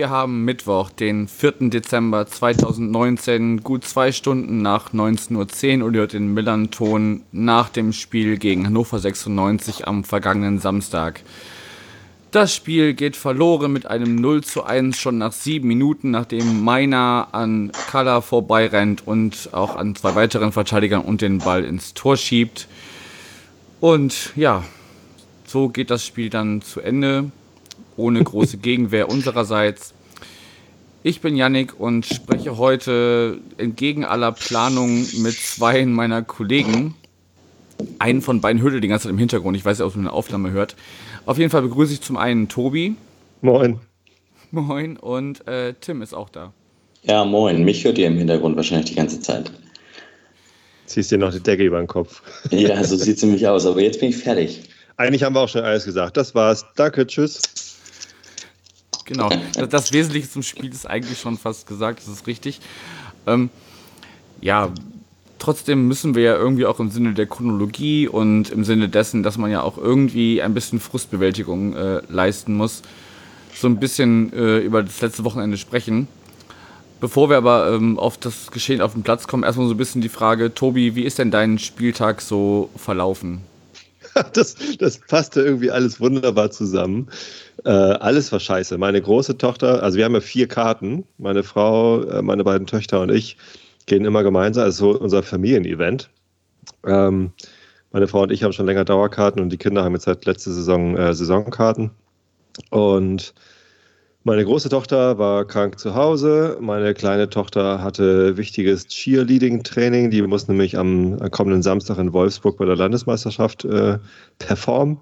wir haben Mittwoch, den 4. Dezember 2019, gut zwei Stunden nach 19.10 Uhr und ihr hört den Millern-Ton nach dem Spiel gegen Hannover 96 am vergangenen Samstag. Das Spiel geht verloren mit einem 0 zu 1 schon nach sieben Minuten, nachdem Meiner an Kala vorbeirennt und auch an zwei weiteren Verteidigern und den Ball ins Tor schiebt. Und ja, so geht das Spiel dann zu Ende, ohne große Gegenwehr unsererseits. Ich bin Yannick und spreche heute entgegen aller Planung mit zwei meiner Kollegen. Einen von beiden hört die ganze Zeit im Hintergrund, ich weiß nicht, ob man eine Aufnahme hört. Auf jeden Fall begrüße ich zum einen Tobi. Moin. Moin und äh, Tim ist auch da. Ja, moin. Mich hört ihr im Hintergrund wahrscheinlich die ganze Zeit. Ziehst dir noch die Decke über den Kopf. Ja, so sieht es nämlich aus. Aber jetzt bin ich fertig. Eigentlich haben wir auch schon alles gesagt. Das war's. Danke, tschüss. Genau. Das Wesentliche zum Spiel ist eigentlich schon fast gesagt. Das ist richtig. Ähm, ja, trotzdem müssen wir ja irgendwie auch im Sinne der Chronologie und im Sinne dessen, dass man ja auch irgendwie ein bisschen Frustbewältigung äh, leisten muss, so ein bisschen äh, über das letzte Wochenende sprechen. Bevor wir aber ähm, auf das Geschehen auf dem Platz kommen, erstmal so ein bisschen die Frage, Tobi, wie ist denn dein Spieltag so verlaufen? Das, das passte irgendwie alles wunderbar zusammen. Äh, alles war scheiße. Meine große Tochter, also wir haben ja vier Karten, meine Frau, äh, meine beiden Töchter und ich gehen immer gemeinsam, also unser Familienevent. Ähm, meine Frau und ich haben schon länger Dauerkarten und die Kinder haben jetzt seit letzter Saison äh, Saisonkarten. Und meine große Tochter war krank zu Hause. Meine kleine Tochter hatte wichtiges Cheerleading-Training. Die muss nämlich am kommenden Samstag in Wolfsburg bei der Landesmeisterschaft äh, performen.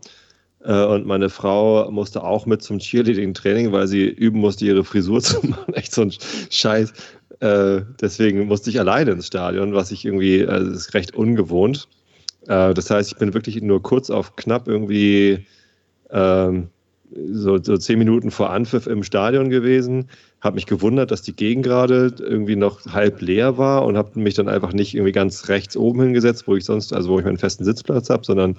Äh, und meine Frau musste auch mit zum Cheerleading-Training, weil sie üben musste, ihre Frisur zu machen. Echt so ein Scheiß. Äh, deswegen musste ich alleine ins Stadion, was ich irgendwie, also ist recht ungewohnt. Äh, das heißt, ich bin wirklich nur kurz auf knapp irgendwie ähm, so, so zehn Minuten vor Anpfiff im Stadion gewesen, habe mich gewundert, dass die Gegend gerade irgendwie noch halb leer war und habe mich dann einfach nicht irgendwie ganz rechts oben hingesetzt, wo ich sonst, also wo ich meinen festen Sitzplatz habe, sondern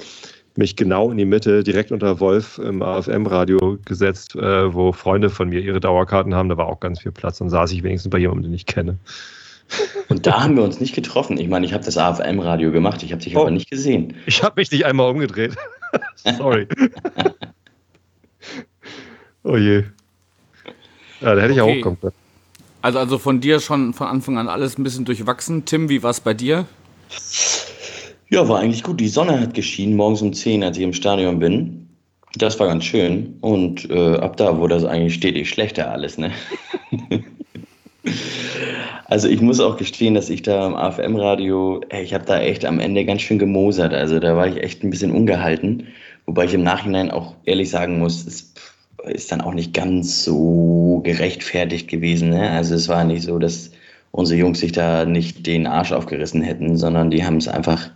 mich genau in die Mitte, direkt unter Wolf im AFM-Radio gesetzt, äh, wo Freunde von mir ihre Dauerkarten haben. Da war auch ganz viel Platz. Dann saß ich wenigstens bei jemandem, den ich kenne. Und da haben wir uns nicht getroffen. Ich meine, ich habe das AFM-Radio gemacht, ich habe dich oh, aber nicht gesehen. Ich habe mich nicht einmal umgedreht. Sorry. oh je. Ja, da hätte ich okay. auch kommen Also, also von dir schon von Anfang an alles ein bisschen durchwachsen. Tim, wie war es bei dir? Ja, war eigentlich gut. Die Sonne hat geschienen morgens um 10, als ich im Stadion bin. Das war ganz schön. Und äh, ab da wurde das eigentlich stetig schlechter alles, ne? also ich muss auch gestehen, dass ich da am AFM-Radio, ich habe da echt am Ende ganz schön gemosert. Also da war ich echt ein bisschen ungehalten. Wobei ich im Nachhinein auch ehrlich sagen muss, es ist dann auch nicht ganz so gerechtfertigt gewesen. Ne? Also es war nicht so, dass unsere Jungs sich da nicht den Arsch aufgerissen hätten, sondern die haben es einfach,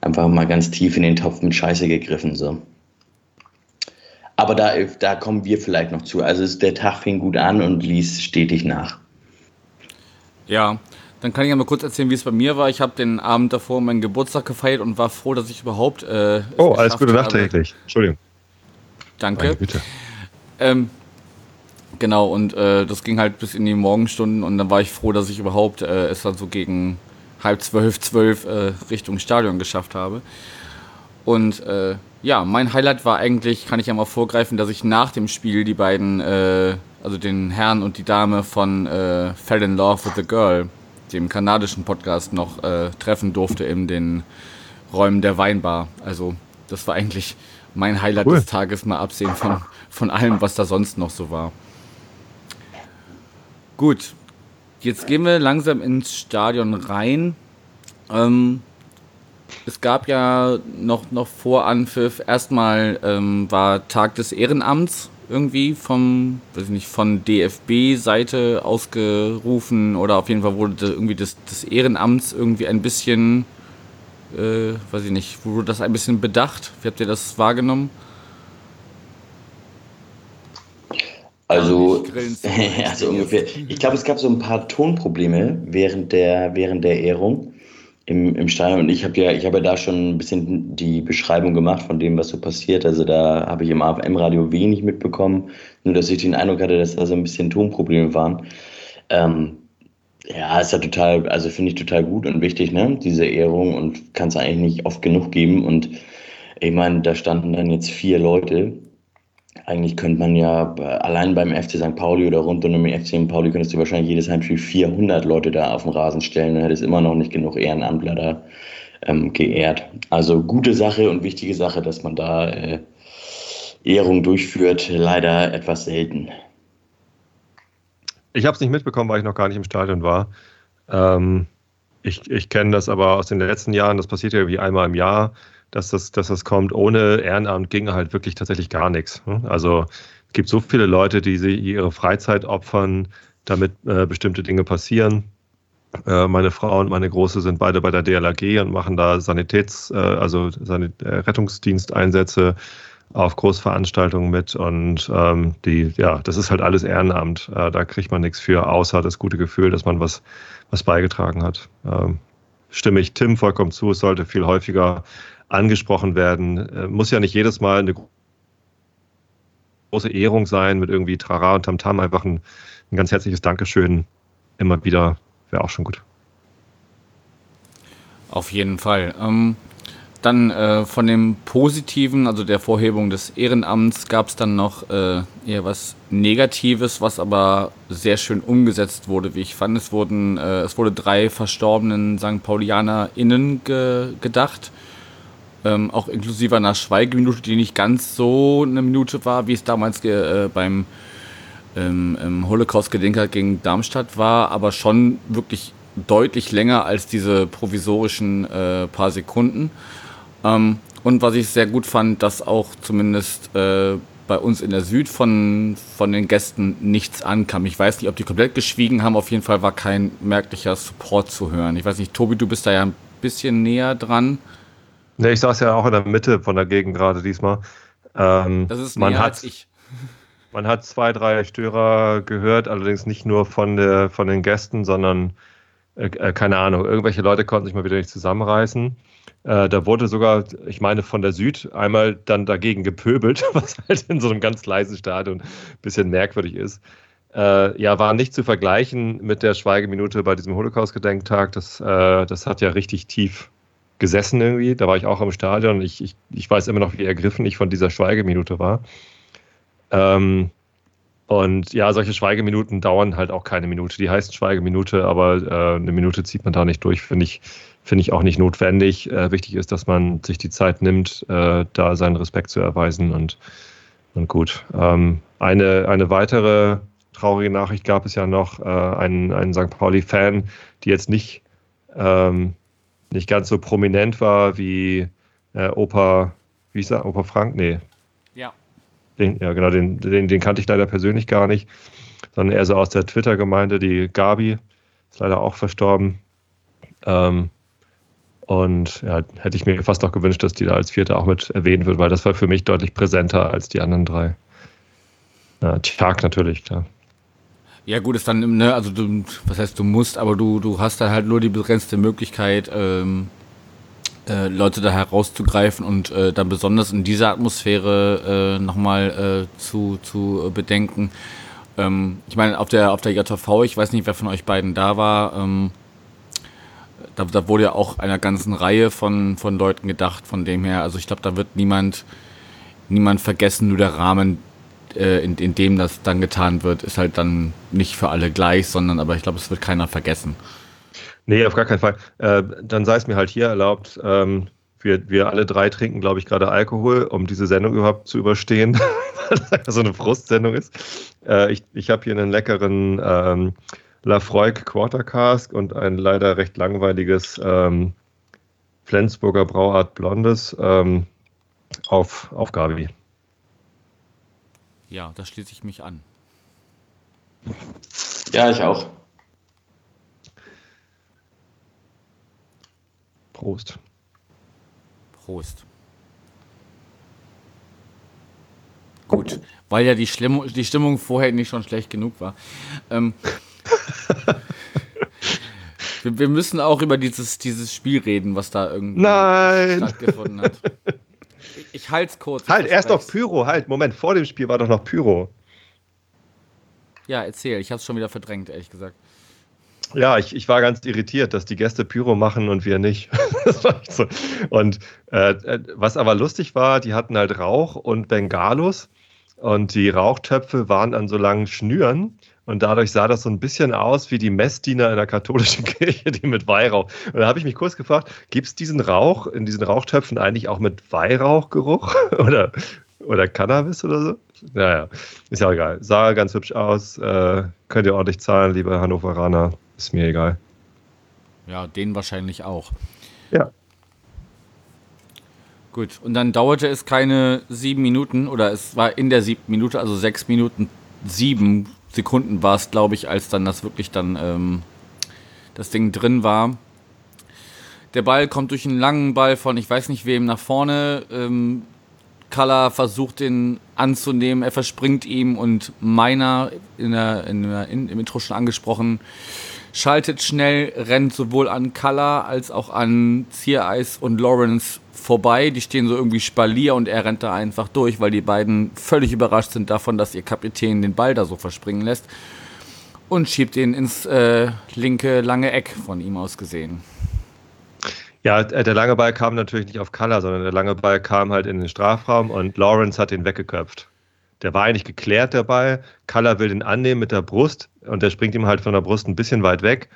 einfach mal ganz tief in den Topf mit Scheiße gegriffen. So. Aber da, da kommen wir vielleicht noch zu. Also der Tag fing gut an und ließ stetig nach. Ja, dann kann ich ja mal kurz erzählen, wie es bei mir war. Ich habe den Abend davor meinen Geburtstag gefeiert und war froh, dass ich überhaupt. Äh, oh, alles Gute nachträglich. Entschuldigung. Danke. Bitte. Ähm, Genau, und äh, das ging halt bis in die Morgenstunden und dann war ich froh, dass ich überhaupt äh, es dann so gegen halb zwölf, zwölf äh, Richtung Stadion geschafft habe. Und äh, ja, mein Highlight war eigentlich, kann ich ja mal vorgreifen, dass ich nach dem Spiel die beiden, äh, also den Herrn und die Dame von äh, Fell in Love with the Girl, dem kanadischen Podcast, noch treffen durfte in den Räumen der Weinbar. Also das war eigentlich mein Highlight cool. des Tages, mal absehen von, von allem, was da sonst noch so war. Gut, jetzt gehen wir langsam ins Stadion rein. Ähm, es gab ja noch, noch vor Anpfiff, erstmal ähm, war Tag des Ehrenamts irgendwie vom, weiß ich nicht, von DFB-Seite ausgerufen oder auf jeden Fall wurde irgendwie des, des Ehrenamts irgendwie ein bisschen, äh, weiß ich nicht, wurde das ein bisschen bedacht? Wie habt ihr das wahrgenommen? Also, also ungefähr. Ich glaube, es gab so ein paar Tonprobleme während der, während der Ehrung im, im Stadion. Und ich habe ja, ich habe ja da schon ein bisschen die Beschreibung gemacht von dem, was so passiert. Also da habe ich im AFM-Radio wenig mitbekommen, nur dass ich den Eindruck hatte, dass da so ein bisschen Tonprobleme waren. Ähm, ja, ist ja total, also finde ich total gut und wichtig, ne? Diese Ehrung und kann es eigentlich nicht oft genug geben. Und ich meine, da standen dann jetzt vier Leute. Eigentlich könnte man ja allein beim FC St. Pauli oder rund um den FC St. Pauli könntest du wahrscheinlich jedes Heimspiel 400 Leute da auf den Rasen stellen. Dann hättest immer noch nicht genug Ehrenamtler da ähm, geehrt. Also gute Sache und wichtige Sache, dass man da äh, Ehrung durchführt. Leider etwas selten. Ich habe es nicht mitbekommen, weil ich noch gar nicht im Stadion war. Ähm, ich ich kenne das aber aus den letzten Jahren, das passiert ja wie einmal im Jahr, dass das, dass das kommt. Ohne Ehrenamt ging halt wirklich tatsächlich gar nichts. Ne? Also es gibt so viele Leute, die sie ihre Freizeit opfern, damit äh, bestimmte Dinge passieren. Äh, meine Frau und meine Große sind beide bei der DLAG und machen da Sanitäts-, äh, also Sanit äh, Rettungsdiensteinsätze auf Großveranstaltungen mit und ähm, die, ja, das ist halt alles Ehrenamt. Äh, da kriegt man nichts für, außer das gute Gefühl, dass man was, was beigetragen hat. Ähm, stimme ich Tim vollkommen zu, es sollte viel häufiger angesprochen werden. Äh, muss ja nicht jedes Mal eine große Ehrung sein mit irgendwie Trara und Tamtam, einfach ein, ein ganz herzliches Dankeschön immer wieder wäre auch schon gut. Auf jeden Fall. Ähm, dann äh, von dem Positiven, also der Vorhebung des Ehrenamts, gab es dann noch äh, eher was Negatives, was aber sehr schön umgesetzt wurde, wie ich fand. Es wurden, äh, es wurde drei verstorbenen St. PaulianerInnen ge gedacht. Ähm, auch inklusive einer Schweigeminute, die nicht ganz so eine Minute war, wie es damals äh, beim ähm, Holocaust-Gedenker gegen Darmstadt war, aber schon wirklich deutlich länger als diese provisorischen äh, paar Sekunden. Ähm, und was ich sehr gut fand, dass auch zumindest äh, bei uns in der Süd von, von den Gästen nichts ankam. Ich weiß nicht, ob die komplett geschwiegen haben. Auf jeden Fall war kein merklicher Support zu hören. Ich weiß nicht, Tobi, du bist da ja ein bisschen näher dran. Ne, ich saß ja auch in der Mitte von der Gegend gerade diesmal. Ähm, das ist man hat, ich. Man hat zwei, drei Störer gehört, allerdings nicht nur von, der, von den Gästen, sondern äh, äh keine Ahnung, irgendwelche Leute konnten sich mal wieder nicht zusammenreißen. Äh, da wurde sogar, ich meine, von der Süd einmal dann dagegen gepöbelt, was halt in so einem ganz leisen Stadion ein bisschen merkwürdig ist. Äh, ja, war nicht zu vergleichen mit der Schweigeminute bei diesem Holocaust-Gedenktag. Das, äh, das hat ja richtig tief gesessen irgendwie. Da war ich auch im Stadion. Ich, ich, ich weiß immer noch, wie ergriffen ich von dieser Schweigeminute war. Ähm, und ja, solche Schweigeminuten dauern halt auch keine Minute. Die heißen Schweigeminute, aber äh, eine Minute zieht man da nicht durch, finde ich finde ich auch nicht notwendig. Äh, wichtig ist, dass man sich die Zeit nimmt, äh, da seinen Respekt zu erweisen und, und gut. Ähm, eine, eine weitere traurige Nachricht gab es ja noch, äh, einen, einen St. Pauli-Fan, die jetzt nicht, ähm, nicht ganz so prominent war wie äh, Opa, wie ist er, Opa Frank? Nee. Ja. Den, ja, genau, den, den, den kannte ich leider persönlich gar nicht, sondern eher so aus der Twitter-Gemeinde, die Gabi, ist leider auch verstorben. Ähm, und ja, hätte ich mir fast auch gewünscht, dass die da als Vierte auch mit erwähnt wird, weil das war für mich deutlich präsenter als die anderen drei. Ja, Tag natürlich, klar. Ja, gut, ist dann, ne, also du, was heißt du musst, aber du, du hast dann halt nur die begrenzte Möglichkeit, ähm, äh, Leute da herauszugreifen und äh, dann besonders in dieser Atmosphäre äh, nochmal äh, zu, zu bedenken. Ähm, ich meine, auf der, auf der JV, ich weiß nicht, wer von euch beiden da war, ähm, da, da wurde ja auch einer ganzen Reihe von, von Leuten gedacht, von dem her. Also ich glaube, da wird niemand, niemand vergessen, nur der Rahmen, äh, in, in dem das dann getan wird, ist halt dann nicht für alle gleich, sondern aber ich glaube, es wird keiner vergessen. Nee, auf gar keinen Fall. Äh, dann sei es mir halt hier erlaubt, ähm, wir, wir alle drei trinken, glaube ich, gerade Alkohol, um diese Sendung überhaupt zu überstehen, weil das so eine Frustsendung ist. Äh, ich ich habe hier einen leckeren ähm, Lafroig Quarter Cask und ein leider recht langweiliges ähm, Flensburger Brauart Blondes ähm, auf, auf Gabi. Ja, da schließe ich mich an. Ja, ich auch. Prost. Prost. Gut, weil ja die, Schlimm die Stimmung vorher nicht schon schlecht genug war. Ähm, wir, wir, müssen auch über dieses, dieses Spiel reden, was da irgendwie Nein. stattgefunden hat. Ich, halte es kurz. Halt, erst noch Pyro, halt, Moment, vor dem Spiel war doch noch Pyro. Ja, erzähl, ich habe es schon wieder verdrängt, ehrlich gesagt. Ja, ich, ich war ganz irritiert, dass die Gäste Pyro machen und wir nicht. das war nicht so. Und äh, was aber lustig war, die hatten halt Rauch und Bengalos und die Rauchtöpfe waren an so langen Schnüren und dadurch sah das so ein bisschen aus wie die Messdiener in der katholischen Kirche, die mit Weihrauch. Und da habe ich mich kurz gefragt, gibt es diesen Rauch in diesen Rauchtöpfen eigentlich auch mit Weihrauchgeruch oder, oder Cannabis oder so? Naja, ist ja egal. Sah ganz hübsch aus. Äh, könnt ihr ordentlich zahlen, liebe Hannoveraner. Ist mir egal. Ja, den wahrscheinlich auch. Ja. Gut, und dann dauerte es keine sieben Minuten oder es war in der siebten Minute, also sechs Minuten, sieben Sekunden war es, glaube ich, als dann das wirklich dann ähm, das Ding drin war. Der Ball kommt durch einen langen Ball von ich weiß nicht wem nach vorne. Ähm, Kalla versucht den anzunehmen, er verspringt ihm und meiner in der, in der in, im Intro schon angesprochen, schaltet schnell, rennt sowohl an Kalla als auch an Ziereis und Lawrence vorbei. Die stehen so irgendwie Spalier und er rennt da einfach durch, weil die beiden völlig überrascht sind davon, dass ihr Kapitän den Ball da so verspringen lässt. Und schiebt ihn ins äh, linke lange Eck von ihm aus gesehen. Ja, äh, der lange Ball kam natürlich nicht auf Color, sondern der lange Ball kam halt in den Strafraum und Lawrence hat ihn weggeköpft. Der war eigentlich geklärt, der Ball. Color will den annehmen mit der Brust und der springt ihm halt von der Brust ein bisschen weit weg.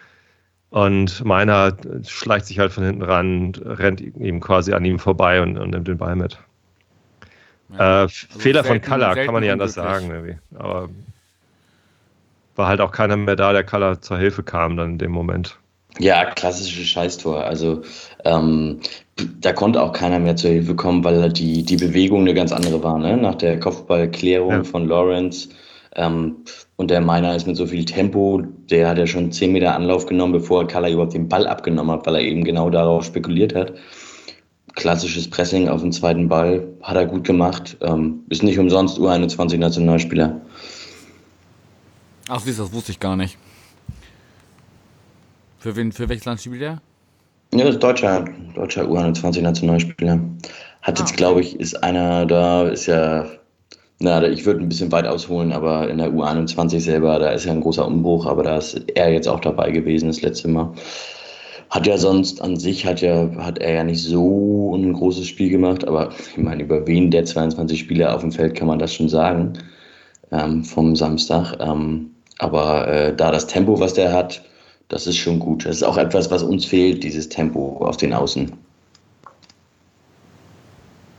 Und meiner schleicht sich halt von hinten ran, rennt ihm quasi an ihm vorbei und, und nimmt den Ball mit. Ja, äh, also Fehler selten, von Color, kann man nicht anders sagen. Irgendwie. Aber war halt auch keiner mehr da, der Color zur Hilfe kam dann in dem Moment. Ja, klassisches Scheißtor. Also ähm, da konnte auch keiner mehr zur Hilfe kommen, weil die, die Bewegung eine ganz andere war. Ne? Nach der Kopfballklärung ja. von Lawrence ähm, und der Meiner ist mit so viel Tempo, der hat ja schon 10 Meter Anlauf genommen, bevor Kalla überhaupt den Ball abgenommen hat, weil er eben genau darauf spekuliert hat. Klassisches Pressing auf den zweiten Ball hat er gut gemacht. Ähm, ist nicht umsonst U21-Nationalspieler. Ach, siehst das wusste ich gar nicht. Für wen, für welches Land spielt er? Ja, das ist deutscher, deutscher U21-Nationalspieler. Hat ah, jetzt, glaube ich, ist einer da, ist ja na, ich würde ein bisschen weit ausholen, aber in der U21 selber, da ist ja ein großer Umbruch, aber da ist er jetzt auch dabei gewesen das letzte Mal. Hat ja sonst an sich, hat, ja, hat er ja nicht so ein großes Spiel gemacht, aber ich meine, über wen der 22 Spieler auf dem Feld kann man das schon sagen ähm, vom Samstag. Ähm, aber äh, da das Tempo, was der hat, das ist schon gut. Das ist auch etwas, was uns fehlt, dieses Tempo auf den Außen.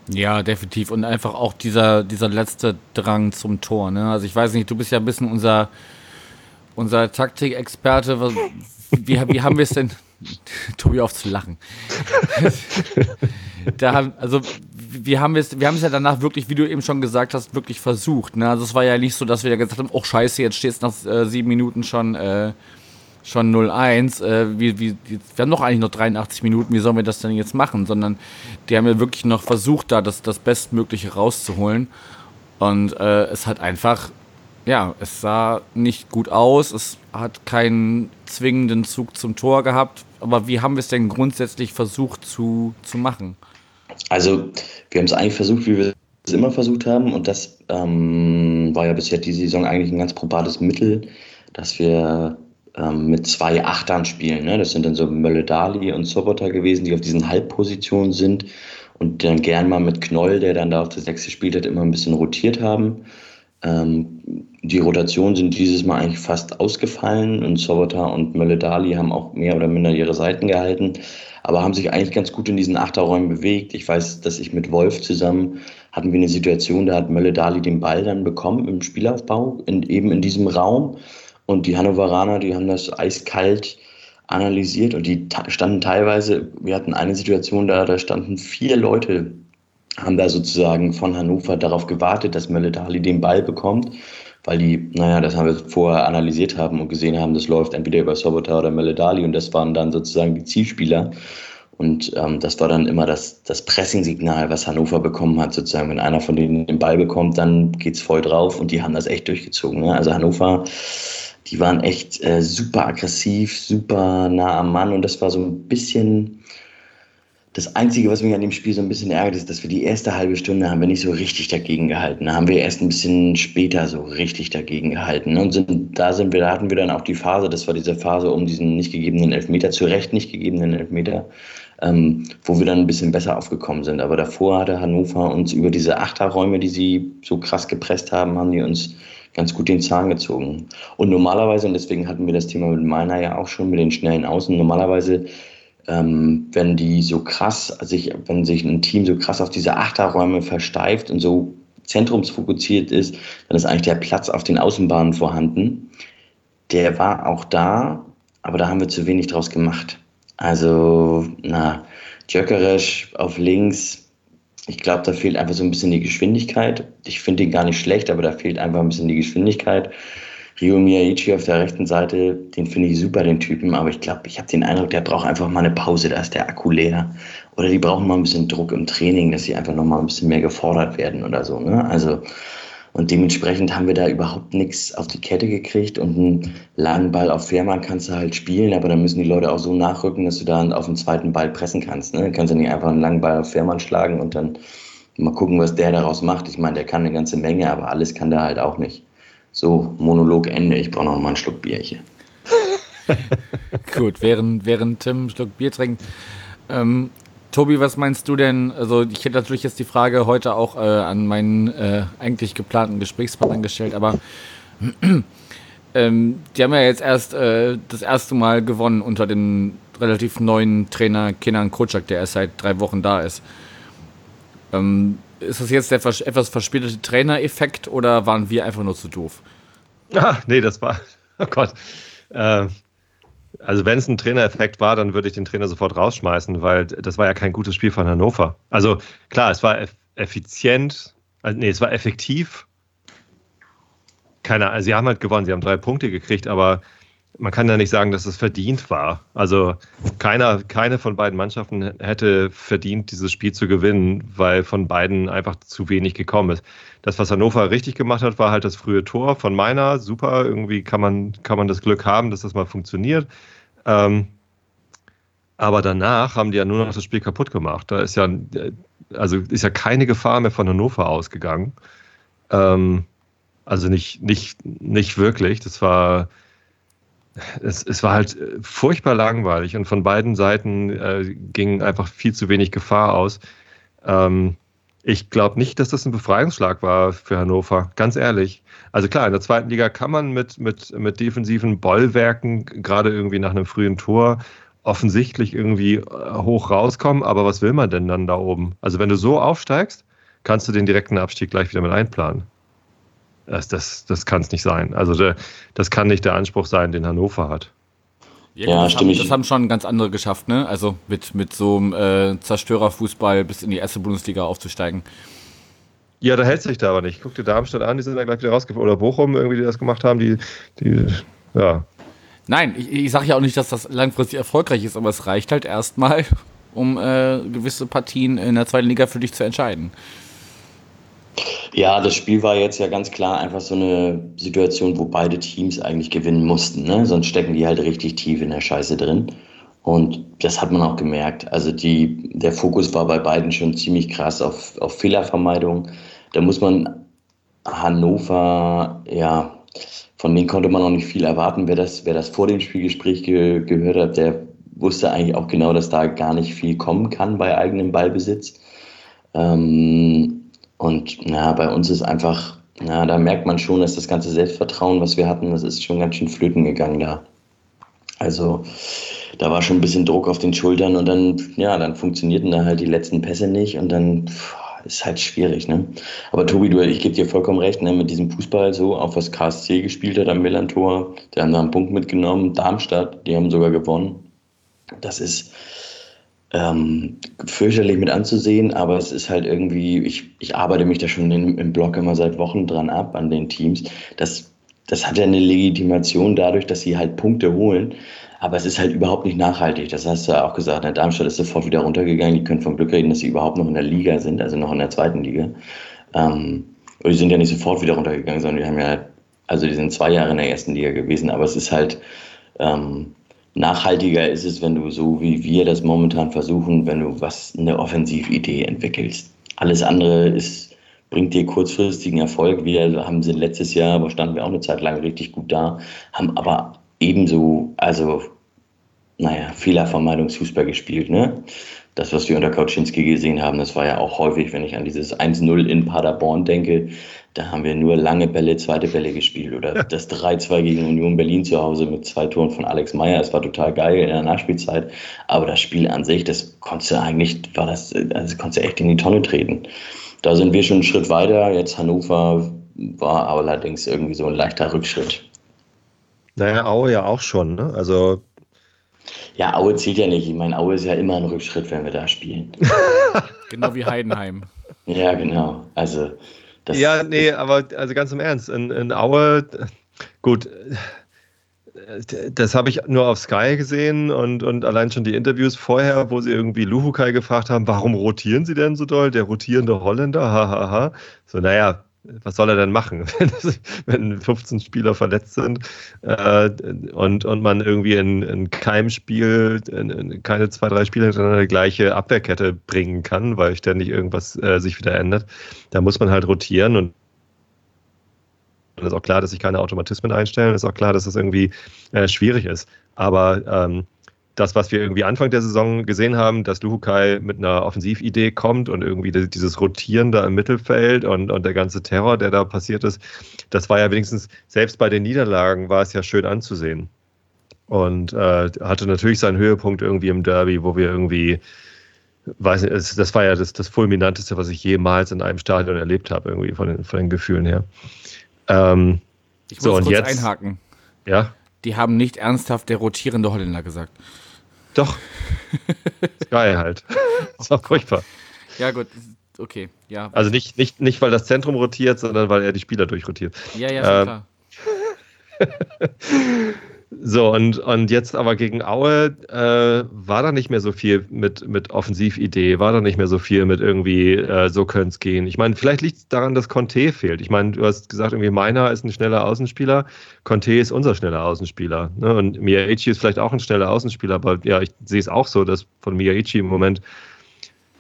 Ja, definitiv. Und einfach auch dieser, dieser letzte Drang zum Tor. Ne? Also ich weiß nicht, du bist ja ein bisschen unser, unser Taktikexperte. Wie, wie haben wir es denn? Tobi auf zu lachen. da haben, also wir haben es, wir haben es ja danach wirklich, wie du eben schon gesagt hast, wirklich versucht. Ne? Also es war ja nicht so, dass wir gesagt haben, oh scheiße, jetzt steht es nach äh, sieben Minuten schon äh, schon 0-1, äh, wie, wie, wir haben doch eigentlich noch 83 Minuten, wie sollen wir das denn jetzt machen? Sondern die haben ja wirklich noch versucht, da das, das Bestmögliche rauszuholen. Und äh, es hat einfach, ja, es sah nicht gut aus, es hat keinen zwingenden Zug zum Tor gehabt. Aber wie haben wir es denn grundsätzlich versucht zu, zu machen? Also, wir haben es eigentlich versucht, wie wir es immer versucht haben. Und das ähm, war ja bisher die Saison eigentlich ein ganz probates Mittel, dass wir ähm, mit zwei Achtern spielen. Ne? Das sind dann so Mölle Dali und Sobota gewesen, die auf diesen Halbpositionen sind und dann gern mal mit Knoll, der dann da auf der Sechs gespielt hat, immer ein bisschen rotiert haben. Ähm, die Rotationen sind dieses Mal eigentlich fast ausgefallen und Sobota und Mölle Dali haben auch mehr oder minder ihre Seiten gehalten, aber haben sich eigentlich ganz gut in diesen Achterräumen bewegt. Ich weiß, dass ich mit Wolf zusammen hatten wir eine Situation, da hat Mölle Dali den Ball dann bekommen im Spielaufbau, in, eben in diesem Raum und die Hannoveraner, die haben das eiskalt analysiert und die standen teilweise, wir hatten eine Situation da, da standen vier Leute, haben da sozusagen von Hannover darauf gewartet, dass Mölle Dali den Ball bekommt, weil die, naja, das haben wir vorher analysiert haben und gesehen haben, das läuft entweder über Sobota oder Mölle Dali und das waren dann sozusagen die Zielspieler. Und ähm, das war dann immer das, das Pressing-Signal, was Hannover bekommen hat, sozusagen. Wenn einer von denen den Ball bekommt, dann geht's voll drauf und die haben das echt durchgezogen. Ne? Also Hannover, die waren echt äh, super aggressiv, super nah am Mann und das war so ein bisschen das Einzige, was mich an dem Spiel so ein bisschen ärgert, ist, dass wir die erste halbe Stunde haben wir nicht so richtig dagegen gehalten. Da haben wir erst ein bisschen später so richtig dagegen gehalten. Und sind, da sind wir, da hatten wir dann auch die Phase, das war diese Phase um diesen nicht gegebenen Elfmeter, zu Recht nicht gegebenen Elfmeter, ähm, wo wir dann ein bisschen besser aufgekommen sind. Aber davor hatte Hannover uns über diese Achterräume, die sie so krass gepresst haben, haben die uns ganz gut den Zahn gezogen. Und normalerweise, und deswegen hatten wir das Thema mit Meiner ja auch schon, mit den schnellen Außen, normalerweise ähm, wenn die so krass, sich, wenn sich ein Team so krass auf diese Achterräume versteift und so zentrumsfokussiert ist, dann ist eigentlich der Platz auf den Außenbahnen vorhanden. Der war auch da, aber da haben wir zu wenig draus gemacht. Also, na, Jökeresch auf links, ich glaube, da fehlt einfach so ein bisschen die Geschwindigkeit. Ich finde ihn gar nicht schlecht, aber da fehlt einfach ein bisschen die Geschwindigkeit. Rio Miyaichi auf der rechten Seite, den finde ich super, den Typen, aber ich glaube, ich habe den Eindruck, der braucht einfach mal eine Pause, da ist der Akku leer. Oder die brauchen mal ein bisschen Druck im Training, dass sie einfach noch mal ein bisschen mehr gefordert werden oder so. Ne? Also, und dementsprechend haben wir da überhaupt nichts auf die Kette gekriegt und einen langen Ball auf Fährmann kannst du halt spielen, aber dann müssen die Leute auch so nachrücken, dass du da auf den zweiten Ball pressen kannst. Ne? Kannst du nicht einfach einen langen Ball auf Fährmann schlagen und dann mal gucken, was der daraus macht. Ich meine, der kann eine ganze Menge, aber alles kann der halt auch nicht. So, Monolog Ende. Ich brauche noch mal einen Schluck Bier hier. Gut, während, während Tim einen Schluck Bier trinkt. Ähm, Tobi, was meinst du denn? Also, ich hätte natürlich jetzt die Frage heute auch äh, an meinen äh, eigentlich geplanten Gesprächspartner gestellt, aber ähm, die haben ja jetzt erst äh, das erste Mal gewonnen unter dem relativ neuen Trainer Kenan Kocak, der erst seit drei Wochen da ist. Ähm, ist das jetzt der etwas verspätete Trainereffekt oder waren wir einfach nur zu doof? Ah, nee, das war, oh Gott. Äh, also wenn es ein Trainereffekt war, dann würde ich den Trainer sofort rausschmeißen, weil das war ja kein gutes Spiel von Hannover. Also klar, es war effizient, also, nee, es war effektiv. Keine, also sie haben halt gewonnen, sie haben drei Punkte gekriegt, aber man kann ja nicht sagen, dass es verdient war. Also keiner, keine von beiden Mannschaften hätte verdient, dieses Spiel zu gewinnen, weil von beiden einfach zu wenig gekommen ist. Das, was Hannover richtig gemacht hat, war halt das frühe Tor von meiner. Super, irgendwie kann man, kann man das Glück haben, dass das mal funktioniert. Ähm, aber danach haben die ja nur noch das Spiel kaputt gemacht. Da ist ja, also ist ja keine Gefahr mehr von Hannover ausgegangen. Ähm, also nicht, nicht, nicht wirklich. Das war es, es war halt äh, furchtbar langweilig und von beiden Seiten äh, ging einfach viel zu wenig Gefahr aus. Ähm, ich glaube nicht, dass das ein Befreiungsschlag war für Hannover, ganz ehrlich. Also klar, in der zweiten Liga kann man mit, mit, mit defensiven Bollwerken, gerade irgendwie nach einem frühen Tor, offensichtlich irgendwie äh, hoch rauskommen, aber was will man denn dann da oben? Also wenn du so aufsteigst, kannst du den direkten Abstieg gleich wieder mit einplanen. Das, das, das kann es nicht sein. Also der, das kann nicht der Anspruch sein, den Hannover hat. Ja, ja das, haben, das haben schon ganz andere geschafft, ne? Also mit, mit so einem äh, Zerstörerfußball bis in die erste Bundesliga aufzusteigen. Ja, da hält sich da aber nicht. Guck dir Darmstadt an, die sind da gleich wieder rausgeflogen. Oder Bochum, irgendwie, die das gemacht haben, die, die ja. Nein, ich, ich sage ja auch nicht, dass das langfristig erfolgreich ist, aber es reicht halt erstmal, um äh, gewisse Partien in der zweiten Liga für dich zu entscheiden. Ja, das Spiel war jetzt ja ganz klar einfach so eine Situation, wo beide Teams eigentlich gewinnen mussten. Ne? Sonst stecken die halt richtig tief in der Scheiße drin. Und das hat man auch gemerkt. Also die, der Fokus war bei beiden schon ziemlich krass auf, auf Fehlervermeidung. Da muss man Hannover, ja, von denen konnte man auch nicht viel erwarten. Wer das, wer das vor dem Spielgespräch ge gehört hat, der wusste eigentlich auch genau, dass da gar nicht viel kommen kann bei eigenem Ballbesitz. Ähm, und na, bei uns ist einfach, na, da merkt man schon, dass das ganze Selbstvertrauen, was wir hatten, das ist schon ganz schön flöten gegangen da. Also da war schon ein bisschen Druck auf den Schultern und dann, ja, dann funktionierten da halt die letzten Pässe nicht und dann pff, ist halt schwierig, ne? Aber Tobi, du, ich gebe dir vollkommen recht, ne, mit diesem Fußball so, auf was KSC gespielt hat am Millantor, die haben da einen Punkt mitgenommen, Darmstadt, die haben sogar gewonnen. Das ist, ähm, fürchterlich mit anzusehen, aber es ist halt irgendwie, ich, ich arbeite mich da schon in, im Blog immer seit Wochen dran ab an den Teams, dass das hat ja eine Legitimation dadurch, dass sie halt Punkte holen. Aber es ist halt überhaupt nicht nachhaltig. Das hast du ja auch gesagt. Der Darmstadt ist sofort wieder runtergegangen. Die können vom Glück reden, dass sie überhaupt noch in der Liga sind, also noch in der zweiten Liga. Ähm, und die sind ja nicht sofort wieder runtergegangen, sondern die haben ja, also die sind zwei Jahre in der ersten Liga gewesen. Aber es ist halt, ähm, nachhaltiger ist es, wenn du so wie wir das momentan versuchen, wenn du was, eine Offensividee entwickelst. Alles andere ist, bringt dir kurzfristigen Erfolg. Wir haben sie letztes Jahr, wo standen wir auch eine Zeit lang richtig gut da, haben aber ebenso, also, naja, Fehlervermeidungsfußball gespielt, ne? Das, was wir unter Kauczynski gesehen haben, das war ja auch häufig, wenn ich an dieses 1-0 in Paderborn denke, da haben wir nur lange Bälle, zweite Bälle gespielt. Oder das 3-2 gegen Union Berlin zu Hause mit zwei Toren von Alex Meyer. Das war total geil in der Nachspielzeit. Aber das Spiel an sich, das konntest du eigentlich, war das, also konntest du echt in die Tonne treten. Da sind wir schon einen Schritt weiter. Jetzt Hannover war allerdings irgendwie so ein leichter Rückschritt. Naja, Aue ja auch schon, ne? Also. Ja, Aue zählt ja nicht. Ich meine, Aue ist ja immer ein Rückschritt, wenn wir da spielen. genau wie Heidenheim. Ja, genau. Also. Das ja, nee, aber also ganz im Ernst, in, in Aue, gut, das habe ich nur auf Sky gesehen und, und allein schon die Interviews vorher, wo sie irgendwie Luhukai gefragt haben, warum rotieren sie denn so doll? Der rotierende Holländer, hahaha. Ha, ha. So, naja, was soll er denn machen, wenn 15 Spieler verletzt sind äh, und, und man irgendwie in, in keinem Spiel in, in keine zwei, drei Spiele hintereinander die gleiche Abwehrkette bringen kann, weil ständig irgendwas äh, sich wieder ändert. Da muss man halt rotieren und ist auch klar, dass sich keine Automatismen einstellen. Ist auch klar, dass das irgendwie äh, schwierig ist. Aber ähm, das, was wir irgendwie Anfang der Saison gesehen haben, dass Luhukai mit einer Offensividee kommt und irgendwie dieses Rotieren da im Mittelfeld und, und der ganze Terror, der da passiert ist, das war ja wenigstens, selbst bei den Niederlagen war es ja schön anzusehen. Und äh, hatte natürlich seinen Höhepunkt irgendwie im Derby, wo wir irgendwie, weiß nicht, das war ja das, das Fulminanteste, was ich jemals in einem Stadion erlebt habe, irgendwie von den, von den Gefühlen her. Ähm, ich muss so, kurz jetzt, einhaken. Ja. Die haben nicht ernsthaft der rotierende Holländer gesagt. Doch. Sky halt. Das war furchtbar. Ja, gut. Okay, ja. Also nicht, nicht, nicht, weil das Zentrum rotiert, sondern weil er die Spieler durchrotiert. Ja, ja, ähm, klar. So, und, und jetzt aber gegen Aue äh, war da nicht mehr so viel mit, mit Offensividee, war da nicht mehr so viel mit irgendwie, äh, so könnte es gehen. Ich meine, vielleicht liegt es daran, dass Conte fehlt. Ich meine, du hast gesagt, irgendwie Meiner ist ein schneller Außenspieler, Conte ist unser schneller Außenspieler. Ne? Und Miyaichi ist vielleicht auch ein schneller Außenspieler, aber ja, ich sehe es auch so, dass von Miyaichi im Moment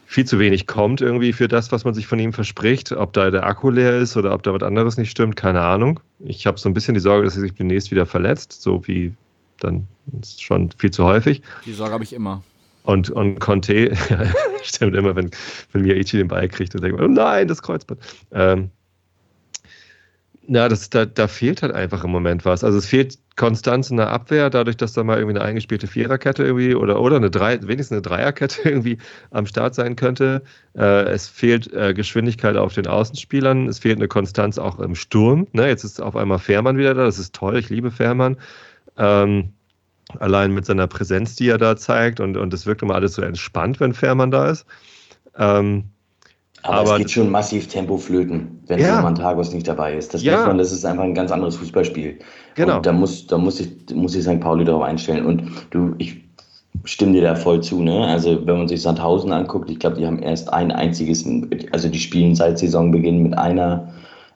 viel zu wenig kommt irgendwie für das, was man sich von ihm verspricht. Ob da der Akku leer ist oder ob da was anderes nicht stimmt, keine Ahnung. Ich habe so ein bisschen die Sorge, dass er sich demnächst wieder verletzt, so wie dann ist schon viel zu häufig. Die Sorge habe ich immer. Und, und Conte, stimmt immer, wenn, wenn Miyaichi den Ball kriegt und denkt, oh nein, das Kreuzband. Ähm, na, das, da, da fehlt halt einfach im Moment was. Also es fehlt Konstanz in der Abwehr, dadurch, dass da mal irgendwie eine eingespielte Viererkette irgendwie oder, oder eine Drei, wenigstens eine Dreierkette irgendwie am Start sein könnte. Äh, es fehlt äh, Geschwindigkeit auf den Außenspielern, es fehlt eine Konstanz auch im Sturm. Ne? Jetzt ist auf einmal Fährmann wieder da, das ist toll, ich liebe Fährmann. Ähm, allein mit seiner Präsenz, die er da zeigt und, und es wirkt immer alles so entspannt, wenn Fährmann da ist. Ähm, aber, aber, es geht schon massiv Tempo flöten, wenn ja. Mantagos nicht dabei ist. Das, ja. man, das ist einfach ein ganz anderes Fußballspiel. Genau. Und da muss, da muss ich, muss ich St. Pauli darauf einstellen. Und du, ich stimme dir da voll zu. Ne? Also wenn man sich Sandhausen anguckt, ich glaube, die haben erst ein einziges, also die spielen seit Saisonbeginn mit einer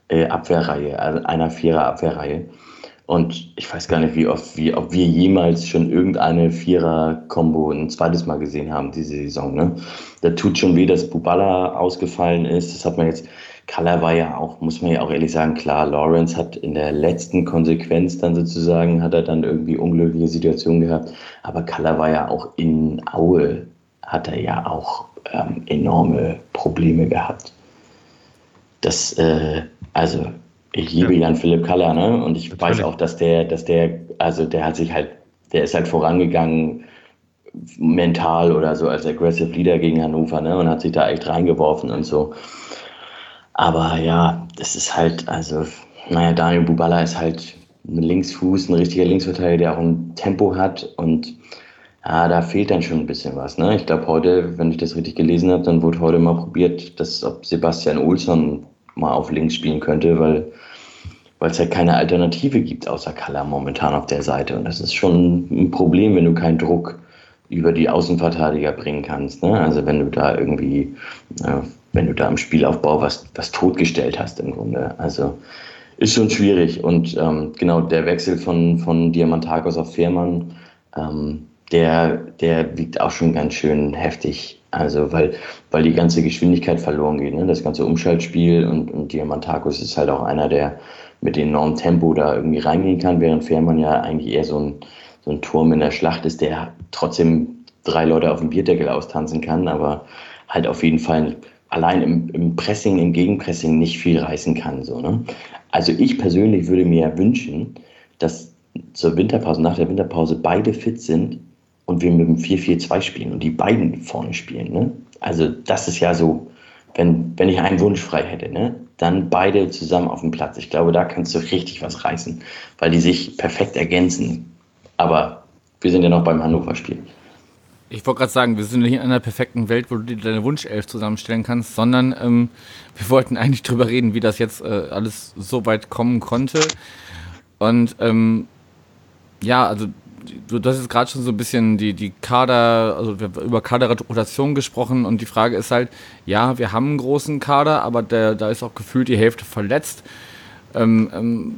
äh, Abwehrreihe, also einer Vierer Abwehrreihe. Und ich weiß gar nicht, wie oft, wie, ob wir jemals schon irgendeine Vierer-Kombo ein zweites Mal gesehen haben diese Saison. Ne? Da tut schon weh, dass Bubala ausgefallen ist. Das hat man jetzt, Kalla war ja auch, muss man ja auch ehrlich sagen, klar, Lawrence hat in der letzten Konsequenz dann sozusagen, hat er dann irgendwie unglückliche Situationen gehabt. Aber Kalla war ja auch in Aue, hat er ja auch ähm, enorme Probleme gehabt. Das, äh, also ich liebe ja. Jan Philipp Kaller, ne? Und ich Natürlich. weiß auch, dass der, dass der, also der hat sich halt, der ist halt vorangegangen mental oder so als Aggressive Leader gegen Hannover, ne? Und hat sich da echt reingeworfen und so. Aber ja, das ist halt, also, naja, Daniel Bubala ist halt ein Linksfuß, ein richtiger Linksverteidiger, der auch ein Tempo hat und ja, da fehlt dann schon ein bisschen was. Ne? Ich glaube, heute, wenn ich das richtig gelesen habe, dann wurde heute mal probiert, dass ob Sebastian Olsson mal auf links spielen könnte, weil weil es ja keine Alternative gibt außer Kalla momentan auf der Seite. Und das ist schon ein Problem, wenn du keinen Druck über die Außenverteidiger bringen kannst. Ne? Also wenn du da irgendwie, äh, wenn du da im Spielaufbau was, was totgestellt hast im Grunde. Also ist schon schwierig. Und ähm, genau der Wechsel von, von Diamantakos auf Fährmann, ähm, der, der wiegt auch schon ganz schön heftig. Also weil, weil die ganze Geschwindigkeit verloren geht, ne? das ganze Umschaltspiel und, und Diamantakos ist halt auch einer, der mit enormem Tempo da irgendwie reingehen kann, während Fährmann ja eigentlich eher so ein, so ein Turm in der Schlacht ist, der trotzdem drei Leute auf dem Bierdeckel austanzen kann, aber halt auf jeden Fall allein im, im Pressing, im Gegenpressing nicht viel reißen kann. So, ne? Also ich persönlich würde mir wünschen, dass zur Winterpause, nach der Winterpause beide fit sind und wir mit dem 4-4-2 spielen und die beiden vorne spielen. Ne? Also das ist ja so, wenn, wenn ich einen Wunsch frei hätte, ne? dann beide zusammen auf dem Platz. Ich glaube, da kannst du richtig was reißen, weil die sich perfekt ergänzen. Aber wir sind ja noch beim Hannover-Spiel. Ich wollte gerade sagen, wir sind nicht in einer perfekten Welt, wo du dir deine Wunschelf zusammenstellen kannst, sondern ähm, wir wollten eigentlich drüber reden, wie das jetzt äh, alles so weit kommen konnte. Und ähm, ja, also du, hast jetzt gerade schon so ein bisschen die, die Kader, also wir haben über Kaderrotation gesprochen und die Frage ist halt, ja, wir haben einen großen Kader, aber der, da ist auch gefühlt die Hälfte verletzt. Ähm, ähm,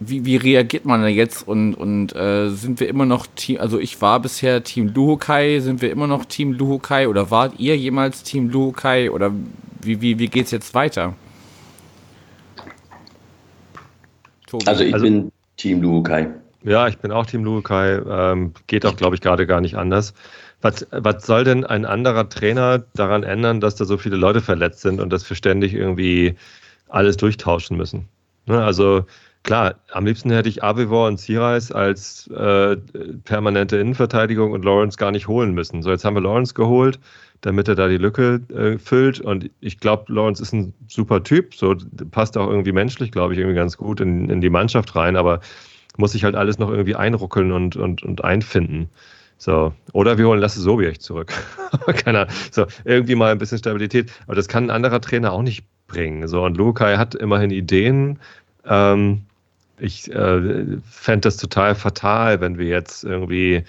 wie, wie reagiert man da jetzt und, und äh, sind wir immer noch Team, also ich war bisher Team Luhokai, sind wir immer noch Team Luhokai oder wart ihr jemals Team Luhokai oder wie, wie, wie geht's jetzt weiter? Tobi. Also ich also, bin Team Luhokai. Ja, ich bin auch Team Luhokai, ähm, geht auch glaube ich gerade gar nicht anders. Was, was soll denn ein anderer Trainer daran ändern, dass da so viele Leute verletzt sind und dass wir ständig irgendwie alles durchtauschen müssen? Ne? Also Klar, am liebsten hätte ich Avivor und Sirais als äh, permanente Innenverteidigung und Lawrence gar nicht holen müssen. So, jetzt haben wir Lawrence geholt, damit er da die Lücke äh, füllt. Und ich glaube, Lawrence ist ein super Typ. So passt auch irgendwie menschlich, glaube ich, irgendwie ganz gut in, in die Mannschaft rein. Aber muss sich halt alles noch irgendwie einruckeln und, und, und einfinden. So. Oder wir holen Lasse Sobiech zurück. Keine Ahnung. So, irgendwie mal ein bisschen Stabilität. Aber das kann ein anderer Trainer auch nicht bringen. So, und Lukai hat immerhin Ideen. Ähm, ich äh, fände das total fatal, wenn wir jetzt irgendwie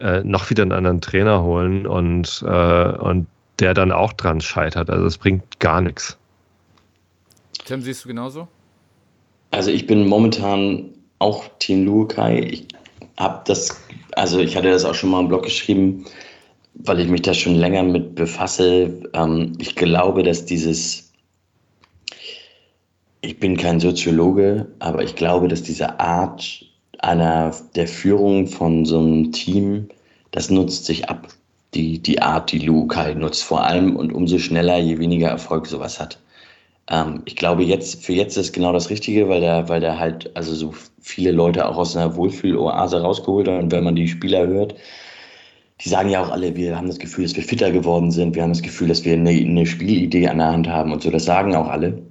äh, noch wieder einen anderen Trainer holen und, äh, und der dann auch dran scheitert. Also es bringt gar nichts. Tim, siehst du genauso? Also ich bin momentan auch Team Lukai. Ich habe das, also ich hatte das auch schon mal im Blog geschrieben, weil ich mich da schon länger mit befasse. Ähm, ich glaube, dass dieses ich bin kein Soziologe, aber ich glaube, dass diese Art einer der Führung von so einem Team, das nutzt sich ab. Die, die Art, die Lukai nutzt vor allem und umso schneller, je weniger Erfolg sowas hat. Ähm, ich glaube, jetzt, für jetzt ist genau das Richtige, weil der, weil der halt also so viele Leute auch aus einer Wohlfühloase rausgeholt hat. Und wenn man die Spieler hört, die sagen ja auch alle, wir haben das Gefühl, dass wir fitter geworden sind, wir haben das Gefühl, dass wir eine, eine Spielidee an der Hand haben und so. Das sagen auch alle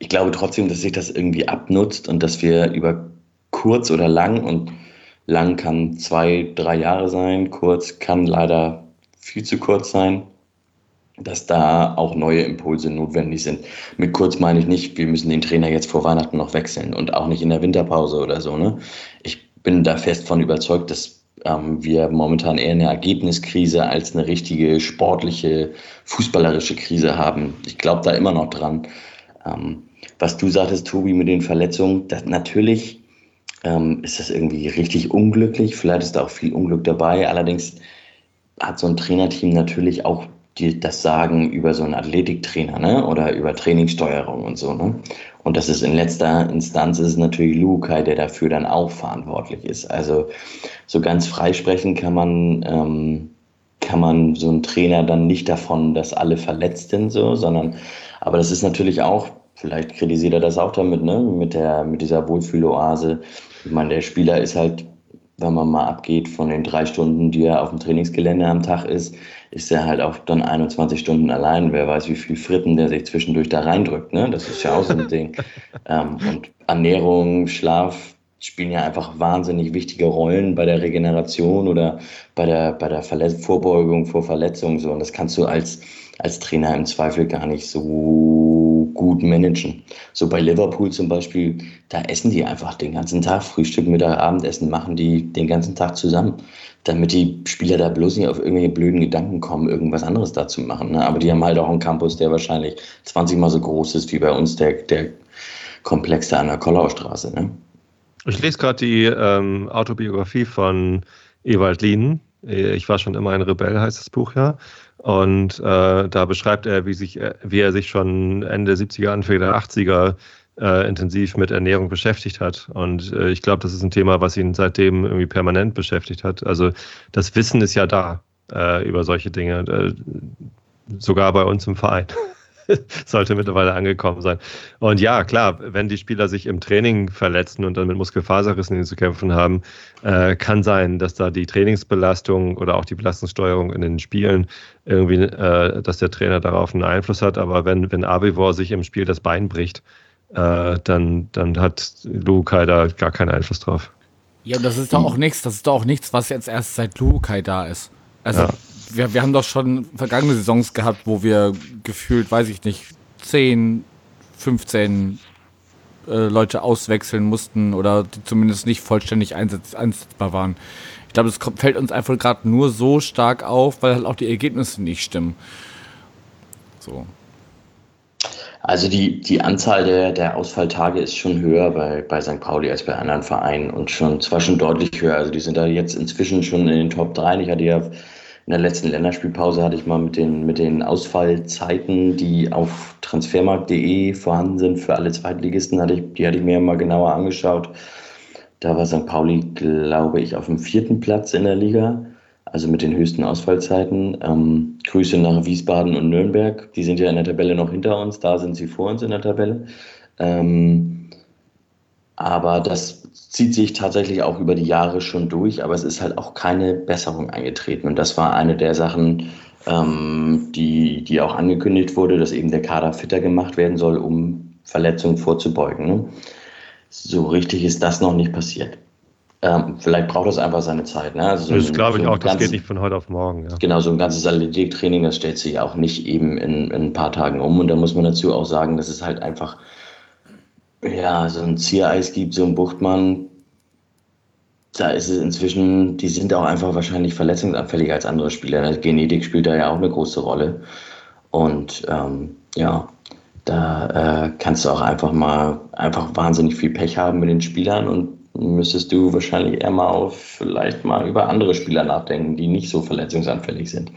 ich glaube trotzdem, dass sich das irgendwie abnutzt und dass wir über kurz oder lang und lang kann zwei, drei Jahre sein, kurz kann leider viel zu kurz sein, dass da auch neue Impulse notwendig sind. Mit kurz meine ich nicht, wir müssen den Trainer jetzt vor Weihnachten noch wechseln und auch nicht in der Winterpause oder so. Ne? Ich bin da fest von überzeugt, dass ähm, wir momentan eher eine Ergebniskrise als eine richtige sportliche, fußballerische Krise haben. Ich glaube da immer noch dran. Ähm, was du sagtest, Tobi, mit den Verletzungen, das, natürlich ähm, ist das irgendwie richtig unglücklich. Vielleicht ist da auch viel Unglück dabei. Allerdings hat so ein Trainerteam natürlich auch die, das Sagen über so einen Athletiktrainer ne? oder über Trainingssteuerung und so. Ne? Und das ist in letzter Instanz ist natürlich Lukai, der dafür dann auch verantwortlich ist. Also so ganz freisprechen kann man, ähm, kann man so einen Trainer dann nicht davon, dass alle verletzt sind, so, sondern aber das ist natürlich auch Vielleicht kritisiert er das auch damit, ne? Mit der, mit dieser Wohlfühloase. Ich meine, der Spieler ist halt, wenn man mal abgeht von den drei Stunden, die er auf dem Trainingsgelände am Tag ist, ist er halt auch dann 21 Stunden allein. Wer weiß, wie viel Fritten der sich zwischendurch da reindrückt, ne? Das ist ja auch so ein Ding. Ähm, und Ernährung, Schlaf, spielen ja einfach wahnsinnig wichtige Rollen bei der Regeneration oder bei der, bei der Verletz Vorbeugung vor Verletzungen. So. Und das kannst du als, als Trainer im Zweifel gar nicht so gut managen. So bei Liverpool zum Beispiel, da essen die einfach den ganzen Tag, Frühstück, Mittag, Abendessen machen die den ganzen Tag zusammen, damit die Spieler da bloß nicht auf irgendwelche blöden Gedanken kommen, irgendwas anderes da zu machen. Ne? Aber die haben halt auch einen Campus, der wahrscheinlich 20 mal so groß ist wie bei uns der, der Komplex da an der Kollaustraße. Ne? Ich lese gerade die ähm, Autobiografie von Ewald Lien. Ich war schon immer ein Rebell, heißt das Buch ja. Und äh, da beschreibt er, wie, sich, wie er sich schon Ende 70er, Anfang der 80er äh, intensiv mit Ernährung beschäftigt hat. Und äh, ich glaube, das ist ein Thema, was ihn seitdem irgendwie permanent beschäftigt hat. Also das Wissen ist ja da äh, über solche Dinge, äh, sogar bei uns im Verein. sollte mittlerweile angekommen sein. Und ja, klar, wenn die Spieler sich im Training verletzen und dann mit Muskelfaserrissen zu kämpfen haben, äh, kann sein, dass da die Trainingsbelastung oder auch die Belastungssteuerung in den Spielen irgendwie, äh, dass der Trainer darauf einen Einfluss hat. Aber wenn, wenn Abivor sich im Spiel das Bein bricht, äh, dann, dann hat Lukai da gar keinen Einfluss drauf. Ja, das ist doch auch nichts, das ist doch auch nichts, was jetzt erst seit Lukai da ist. Also ja wir, wir haben doch schon vergangene Saisons gehabt, wo wir gefühlt, weiß ich nicht, 10, 15 äh, Leute auswechseln mussten oder die zumindest nicht vollständig einsetz, einsetzbar waren. Ich glaube, das fällt uns einfach gerade nur so stark auf, weil halt auch die Ergebnisse nicht stimmen. So. Also die, die Anzahl der, der Ausfalltage ist schon höher bei, bei St. Pauli als bei anderen Vereinen und schon zwar schon deutlich höher. Also die sind da jetzt inzwischen schon in den Top 3. Ich hatte ja in der letzten Länderspielpause hatte ich mal mit den, mit den Ausfallzeiten, die auf transfermarkt.de vorhanden sind für alle Zweitligisten, hatte ich, die hatte ich mir mal genauer angeschaut. Da war St. Pauli, glaube ich, auf dem vierten Platz in der Liga, also mit den höchsten Ausfallzeiten. Ähm, Grüße nach Wiesbaden und Nürnberg. Die sind ja in der Tabelle noch hinter uns, da sind sie vor uns in der Tabelle. Ähm, aber das zieht sich tatsächlich auch über die Jahre schon durch, aber es ist halt auch keine Besserung eingetreten. Und das war eine der Sachen, ähm, die, die auch angekündigt wurde, dass eben der Kader fitter gemacht werden soll, um Verletzungen vorzubeugen. Ne? So richtig ist das noch nicht passiert. Ähm, vielleicht braucht das einfach seine Zeit. Ne? Also so das glaube ich so auch, das ganzes, geht nicht von heute auf morgen. Ja. Genau, so ein ganzes Athletiktraining, das stellt sich auch nicht eben in, in, ein paar Tagen um. Und da muss man dazu auch sagen, dass es halt einfach ja, so ein Ziereis gibt, so ein Buchtmann, da ist es inzwischen, die sind auch einfach wahrscheinlich verletzungsanfälliger als andere Spieler. Genetik spielt da ja auch eine große Rolle. Und ähm, ja, da äh, kannst du auch einfach mal einfach wahnsinnig viel Pech haben mit den Spielern und müsstest du wahrscheinlich eher mal auf vielleicht mal über andere Spieler nachdenken, die nicht so verletzungsanfällig sind.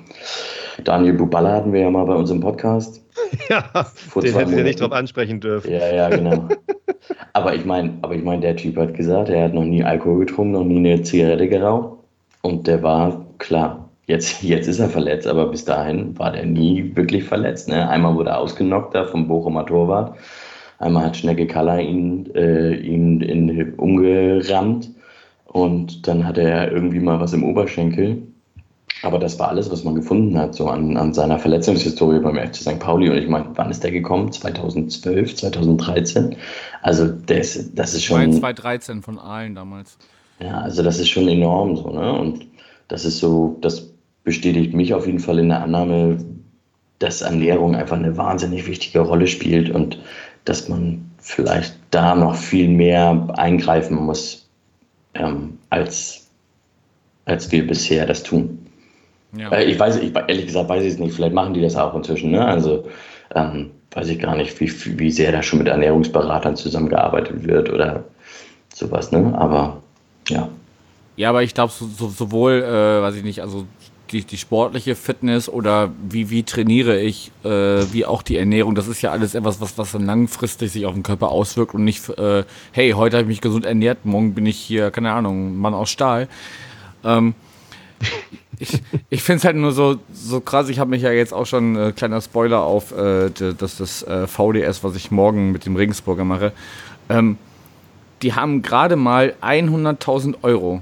Daniel Buballa hatten wir ja mal bei uns im Podcast. Ja, Vor den hätten wir nicht drauf ansprechen dürfen. Ja, ja, genau. aber ich meine, aber ich meine, der Typ hat gesagt, er hat noch nie Alkohol getrunken, noch nie eine Zigarette geraucht. Und der war, klar, jetzt, jetzt ist er verletzt, aber bis dahin war der nie wirklich verletzt. Ne? Einmal wurde er ausgenockt da vom Bochumer Torwart. Einmal hat Schnecke Kaller ihn, äh, ihn in, umgerammt. Und dann hatte er irgendwie mal was im Oberschenkel. Aber das war alles, was man gefunden hat, so an, an seiner Verletzungshistorie beim FC St. Pauli. Und ich meine, wann ist der gekommen? 2012, 2013? Also das, das ist schon. 2013 von Aalen damals. Ja, also das ist schon enorm so, ne? Und das ist so, das bestätigt mich auf jeden Fall in der Annahme, dass Ernährung einfach eine wahnsinnig wichtige Rolle spielt und dass man vielleicht da noch viel mehr eingreifen muss, ähm, als, als wir bisher das tun. Ja. Äh, ich weiß, ich, ehrlich gesagt weiß ich es nicht. Vielleicht machen die das auch inzwischen. Ne? Also ähm, weiß ich gar nicht, wie, wie sehr da schon mit Ernährungsberatern zusammengearbeitet wird oder sowas. Ne? Aber ja. Ja, aber ich glaube, so, so, sowohl, äh, weiß ich nicht, also die, die sportliche Fitness oder wie, wie trainiere ich, äh, wie auch die Ernährung, das ist ja alles etwas, was, was dann langfristig sich auf den Körper auswirkt und nicht, äh, hey, heute habe ich mich gesund ernährt, morgen bin ich hier, keine Ahnung, Mann aus Stahl. Ähm, ich, ich finde es halt nur so, so krass. Ich habe mich ja jetzt auch schon, äh, kleiner Spoiler auf äh, das, das äh, VDS, was ich morgen mit dem Regensburger mache. Ähm, die haben gerade mal 100.000 Euro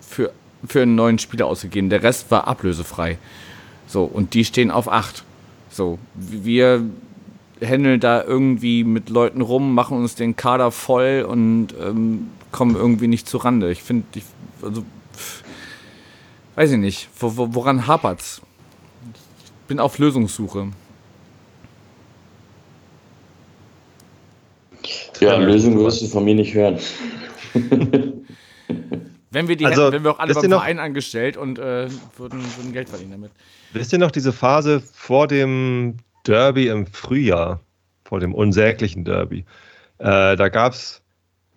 für, für einen neuen Spieler ausgegeben. Der Rest war ablösefrei. So, und die stehen auf 8. So, wir händeln da irgendwie mit Leuten rum, machen uns den Kader voll und ähm, kommen irgendwie nicht zu Rande. Ich finde, also, weiß ich nicht, woran hapert's? Ich bin auf Lösungssuche. Ja, Lösung wirst du von mir nicht hören. wenn wir die also, hätten, wenn wir auch alle beim Verein angestellt und äh, würden, würden Geld verdienen damit. Wisst ihr noch diese Phase vor dem Derby im Frühjahr, vor dem unsäglichen Derby? Äh, da gab es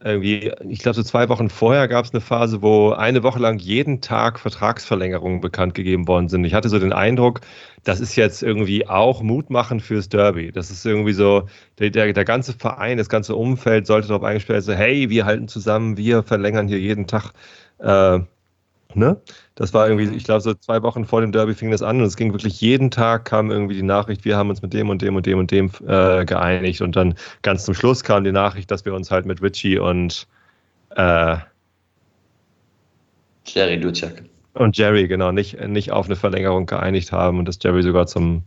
irgendwie, ich glaube, so zwei Wochen vorher gab es eine Phase, wo eine Woche lang jeden Tag Vertragsverlängerungen bekannt gegeben worden sind. Ich hatte so den Eindruck, das ist jetzt irgendwie auch Mutmachen fürs Derby. Das ist irgendwie so, der, der, der ganze Verein, das ganze Umfeld sollte darauf eingestellt sein, hey, wir halten zusammen, wir verlängern hier jeden Tag äh, Ne? Das war irgendwie, ich glaube, so zwei Wochen vor dem Derby fing das an und es ging wirklich jeden Tag kam irgendwie die Nachricht, wir haben uns mit dem und dem und dem und dem äh, geeinigt und dann ganz zum Schluss kam die Nachricht, dass wir uns halt mit Richie und äh, Jerry Ducek und Jerry, genau, nicht, nicht auf eine Verlängerung geeinigt haben und dass Jerry sogar zum,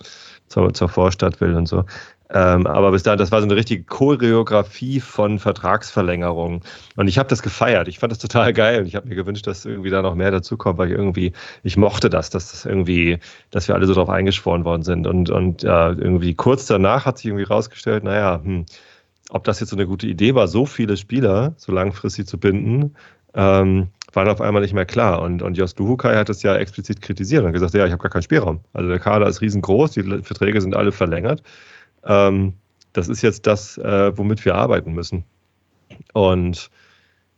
zur, zur Vorstadt will und so. Ähm, aber bis dahin, das war so eine richtige Choreografie von Vertragsverlängerungen. Und ich habe das gefeiert. Ich fand das total geil und ich habe mir gewünscht, dass irgendwie da noch mehr dazukommt, weil ich irgendwie, ich mochte das, dass das irgendwie, dass wir alle so drauf eingeschworen worden sind. Und, und ja, irgendwie kurz danach hat sich irgendwie rausgestellt, naja, hm, ob das jetzt so eine gute Idee war, so viele Spieler so langfristig zu binden, ähm, war dann auf einmal nicht mehr klar. Und, und Jos Luhukai hat das ja explizit kritisiert und gesagt, ja, ich habe gar keinen Spielraum. Also der Kader ist riesengroß, die Verträge sind alle verlängert. Ähm, das ist jetzt das, äh, womit wir arbeiten müssen. Und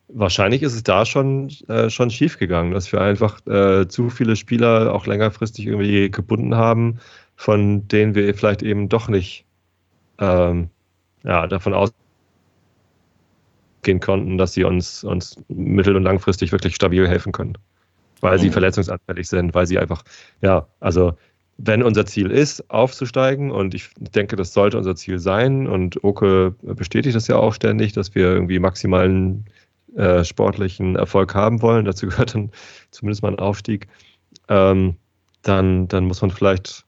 wahrscheinlich ist es da schon, äh, schon schief gegangen, dass wir einfach äh, zu viele Spieler auch längerfristig irgendwie gebunden haben, von denen wir vielleicht eben doch nicht ähm, ja, davon ausgehen konnten, dass sie uns, uns mittel- und langfristig wirklich stabil helfen können. Weil sie mhm. verletzungsanfällig sind, weil sie einfach, ja, also wenn unser Ziel ist, aufzusteigen, und ich denke, das sollte unser Ziel sein, und Oke bestätigt das ja auch ständig, dass wir irgendwie maximalen äh, sportlichen Erfolg haben wollen, dazu gehört dann zumindest mal ein Aufstieg, ähm, dann, dann muss man vielleicht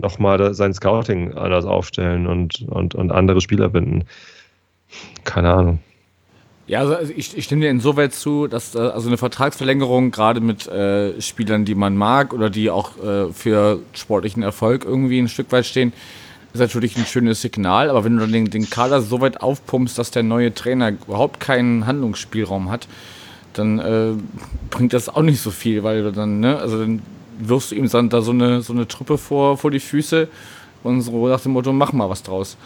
nochmal sein Scouting anders aufstellen und, und, und andere Spieler binden. Keine Ahnung. Ja, also ich, ich stimme dir insoweit zu, dass äh, also eine Vertragsverlängerung gerade mit äh, Spielern, die man mag oder die auch äh, für sportlichen Erfolg irgendwie ein Stück weit stehen, ist natürlich ein schönes Signal. Aber wenn du dann den, den Kader so weit aufpumpst, dass der neue Trainer überhaupt keinen Handlungsspielraum hat, dann äh, bringt das auch nicht so viel, weil dann, ne, also dann wirfst du ihm dann da so eine, so eine Truppe vor, vor die Füße und so nach dem Motto, mach mal was draus.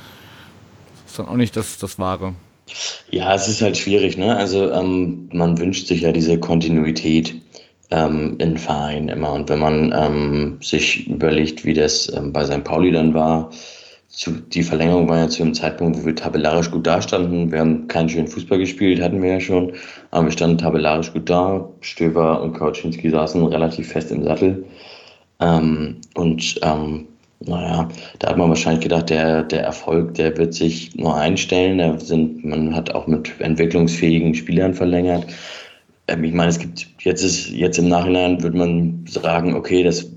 Das ist dann auch nicht das, das Wahre. Ja, es ist halt schwierig, ne? Also ähm, man wünscht sich ja diese Kontinuität ähm, in Verein immer. Und wenn man ähm, sich überlegt, wie das ähm, bei St. Pauli dann war, zu, die Verlängerung war ja zu einem Zeitpunkt, wo wir tabellarisch gut dastanden. Wir haben keinen schönen Fußball gespielt, hatten wir ja schon, aber wir standen tabellarisch gut da. Stöber und Kautschinski saßen relativ fest im Sattel. Ähm, und ähm, naja, da hat man wahrscheinlich gedacht, der, der Erfolg, der wird sich nur einstellen. Da sind, man hat auch mit entwicklungsfähigen Spielern verlängert. Ähm, ich meine, es gibt jetzt ist jetzt im Nachhinein würde man sagen, okay, das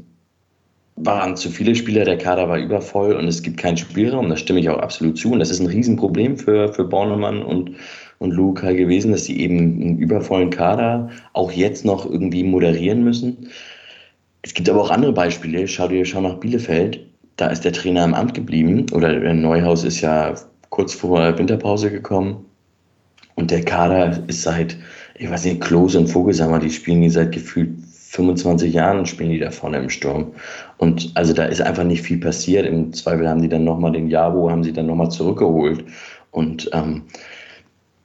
waren zu viele Spieler, der Kader war übervoll und es gibt keinen Spielraum. Da stimme ich auch absolut zu. Und das ist ein Riesenproblem für, für Bornemann und, und Luca gewesen, dass sie eben einen übervollen Kader auch jetzt noch irgendwie moderieren müssen. Es gibt aber auch andere Beispiele. Schau dir, schau nach Bielefeld da ist der Trainer im Amt geblieben oder Neuhaus ist ja kurz vor Winterpause gekommen und der Kader ist seit, ich weiß nicht, Klose und Vogelsammer, die spielen die seit gefühlt 25 Jahren spielen die da vorne im Sturm. Und also da ist einfach nicht viel passiert. Im Zweifel haben die dann nochmal den Jabo, haben sie dann nochmal zurückgeholt. Und ähm,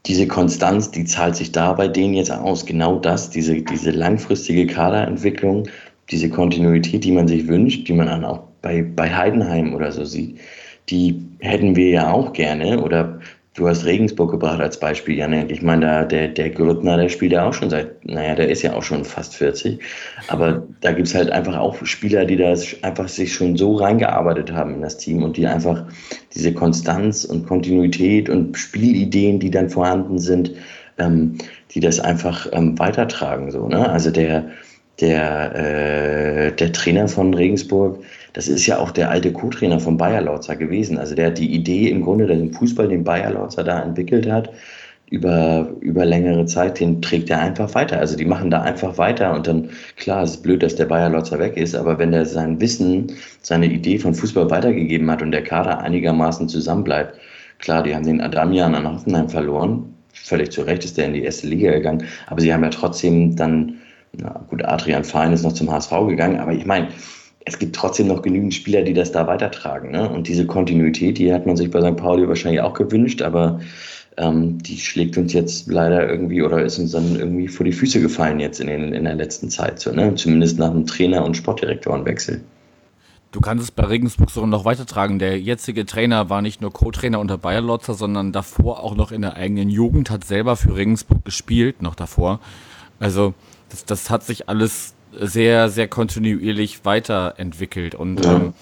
diese Konstanz, die zahlt sich da bei denen jetzt aus. Genau das, diese, diese langfristige Kaderentwicklung, diese Kontinuität, die man sich wünscht, die man dann auch bei, bei Heidenheim oder so sieht, die hätten wir ja auch gerne. Oder du hast Regensburg gebracht als Beispiel, Janek. Ich meine, da, der, der Grüttner, der spielt ja auch schon seit, naja, der ist ja auch schon fast 40. Aber da gibt es halt einfach auch Spieler, die das einfach sich schon so reingearbeitet haben in das Team und die einfach diese Konstanz und Kontinuität und Spielideen, die dann vorhanden sind, ähm, die das einfach ähm, weitertragen. So, ne? Also der, der, äh, der Trainer von Regensburg, das ist ja auch der alte Co-Trainer von Bayer Lautzer gewesen. Also der hat die Idee im Grunde, den Fußball, den Bayer Lautzer da entwickelt hat, über, über längere Zeit, den trägt er einfach weiter. Also die machen da einfach weiter und dann, klar, es ist blöd, dass der Bayer Lotzer weg ist, aber wenn er sein Wissen, seine Idee von Fußball weitergegeben hat und der Kader einigermaßen zusammenbleibt, Klar, die haben den Adamian an Hoffenheim verloren. Völlig zu Recht ist der in die erste Liga gegangen. Aber sie haben ja trotzdem dann, na gut, Adrian Fein ist noch zum HSV gegangen. Aber ich meine, es gibt trotzdem noch genügend Spieler, die das da weitertragen. Ne? Und diese Kontinuität, die hat man sich bei St. Pauli wahrscheinlich auch gewünscht, aber ähm, die schlägt uns jetzt leider irgendwie oder ist uns dann irgendwie vor die Füße gefallen jetzt in, den, in der letzten Zeit. So, ne? Zumindest nach dem Trainer- und Sportdirektorenwechsel. Du kannst es bei Regensburg sogar noch weitertragen. Der jetzige Trainer war nicht nur Co-Trainer unter Bayer Lotzer, sondern davor auch noch in der eigenen Jugend, hat selber für Regensburg gespielt, noch davor. Also das, das hat sich alles sehr, sehr kontinuierlich weiterentwickelt. Und ja. ähm,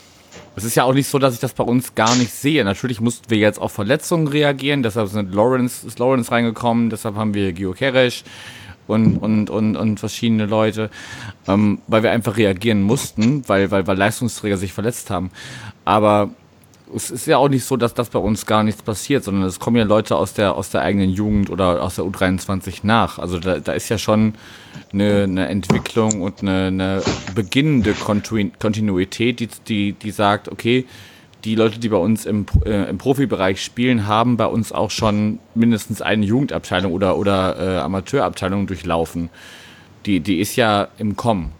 es ist ja auch nicht so, dass ich das bei uns gar nicht sehe. Natürlich mussten wir jetzt auf Verletzungen reagieren, deshalb sind Lawrence, ist Lawrence reingekommen, deshalb haben wir Gio Keresch und, und, und, und verschiedene Leute, ähm, weil wir einfach reagieren mussten, weil, weil, weil Leistungsträger sich verletzt haben. Aber es ist ja auch nicht so, dass das bei uns gar nichts passiert, sondern es kommen ja Leute aus der, aus der eigenen Jugend oder aus der U23 nach. Also da, da ist ja schon eine, eine Entwicklung und eine, eine beginnende Kontinuität, die, die, die sagt, okay, die Leute, die bei uns im, äh, im Profibereich spielen, haben bei uns auch schon mindestens eine Jugendabteilung oder, oder äh, Amateurabteilung durchlaufen. Die, die ist ja im Kommen.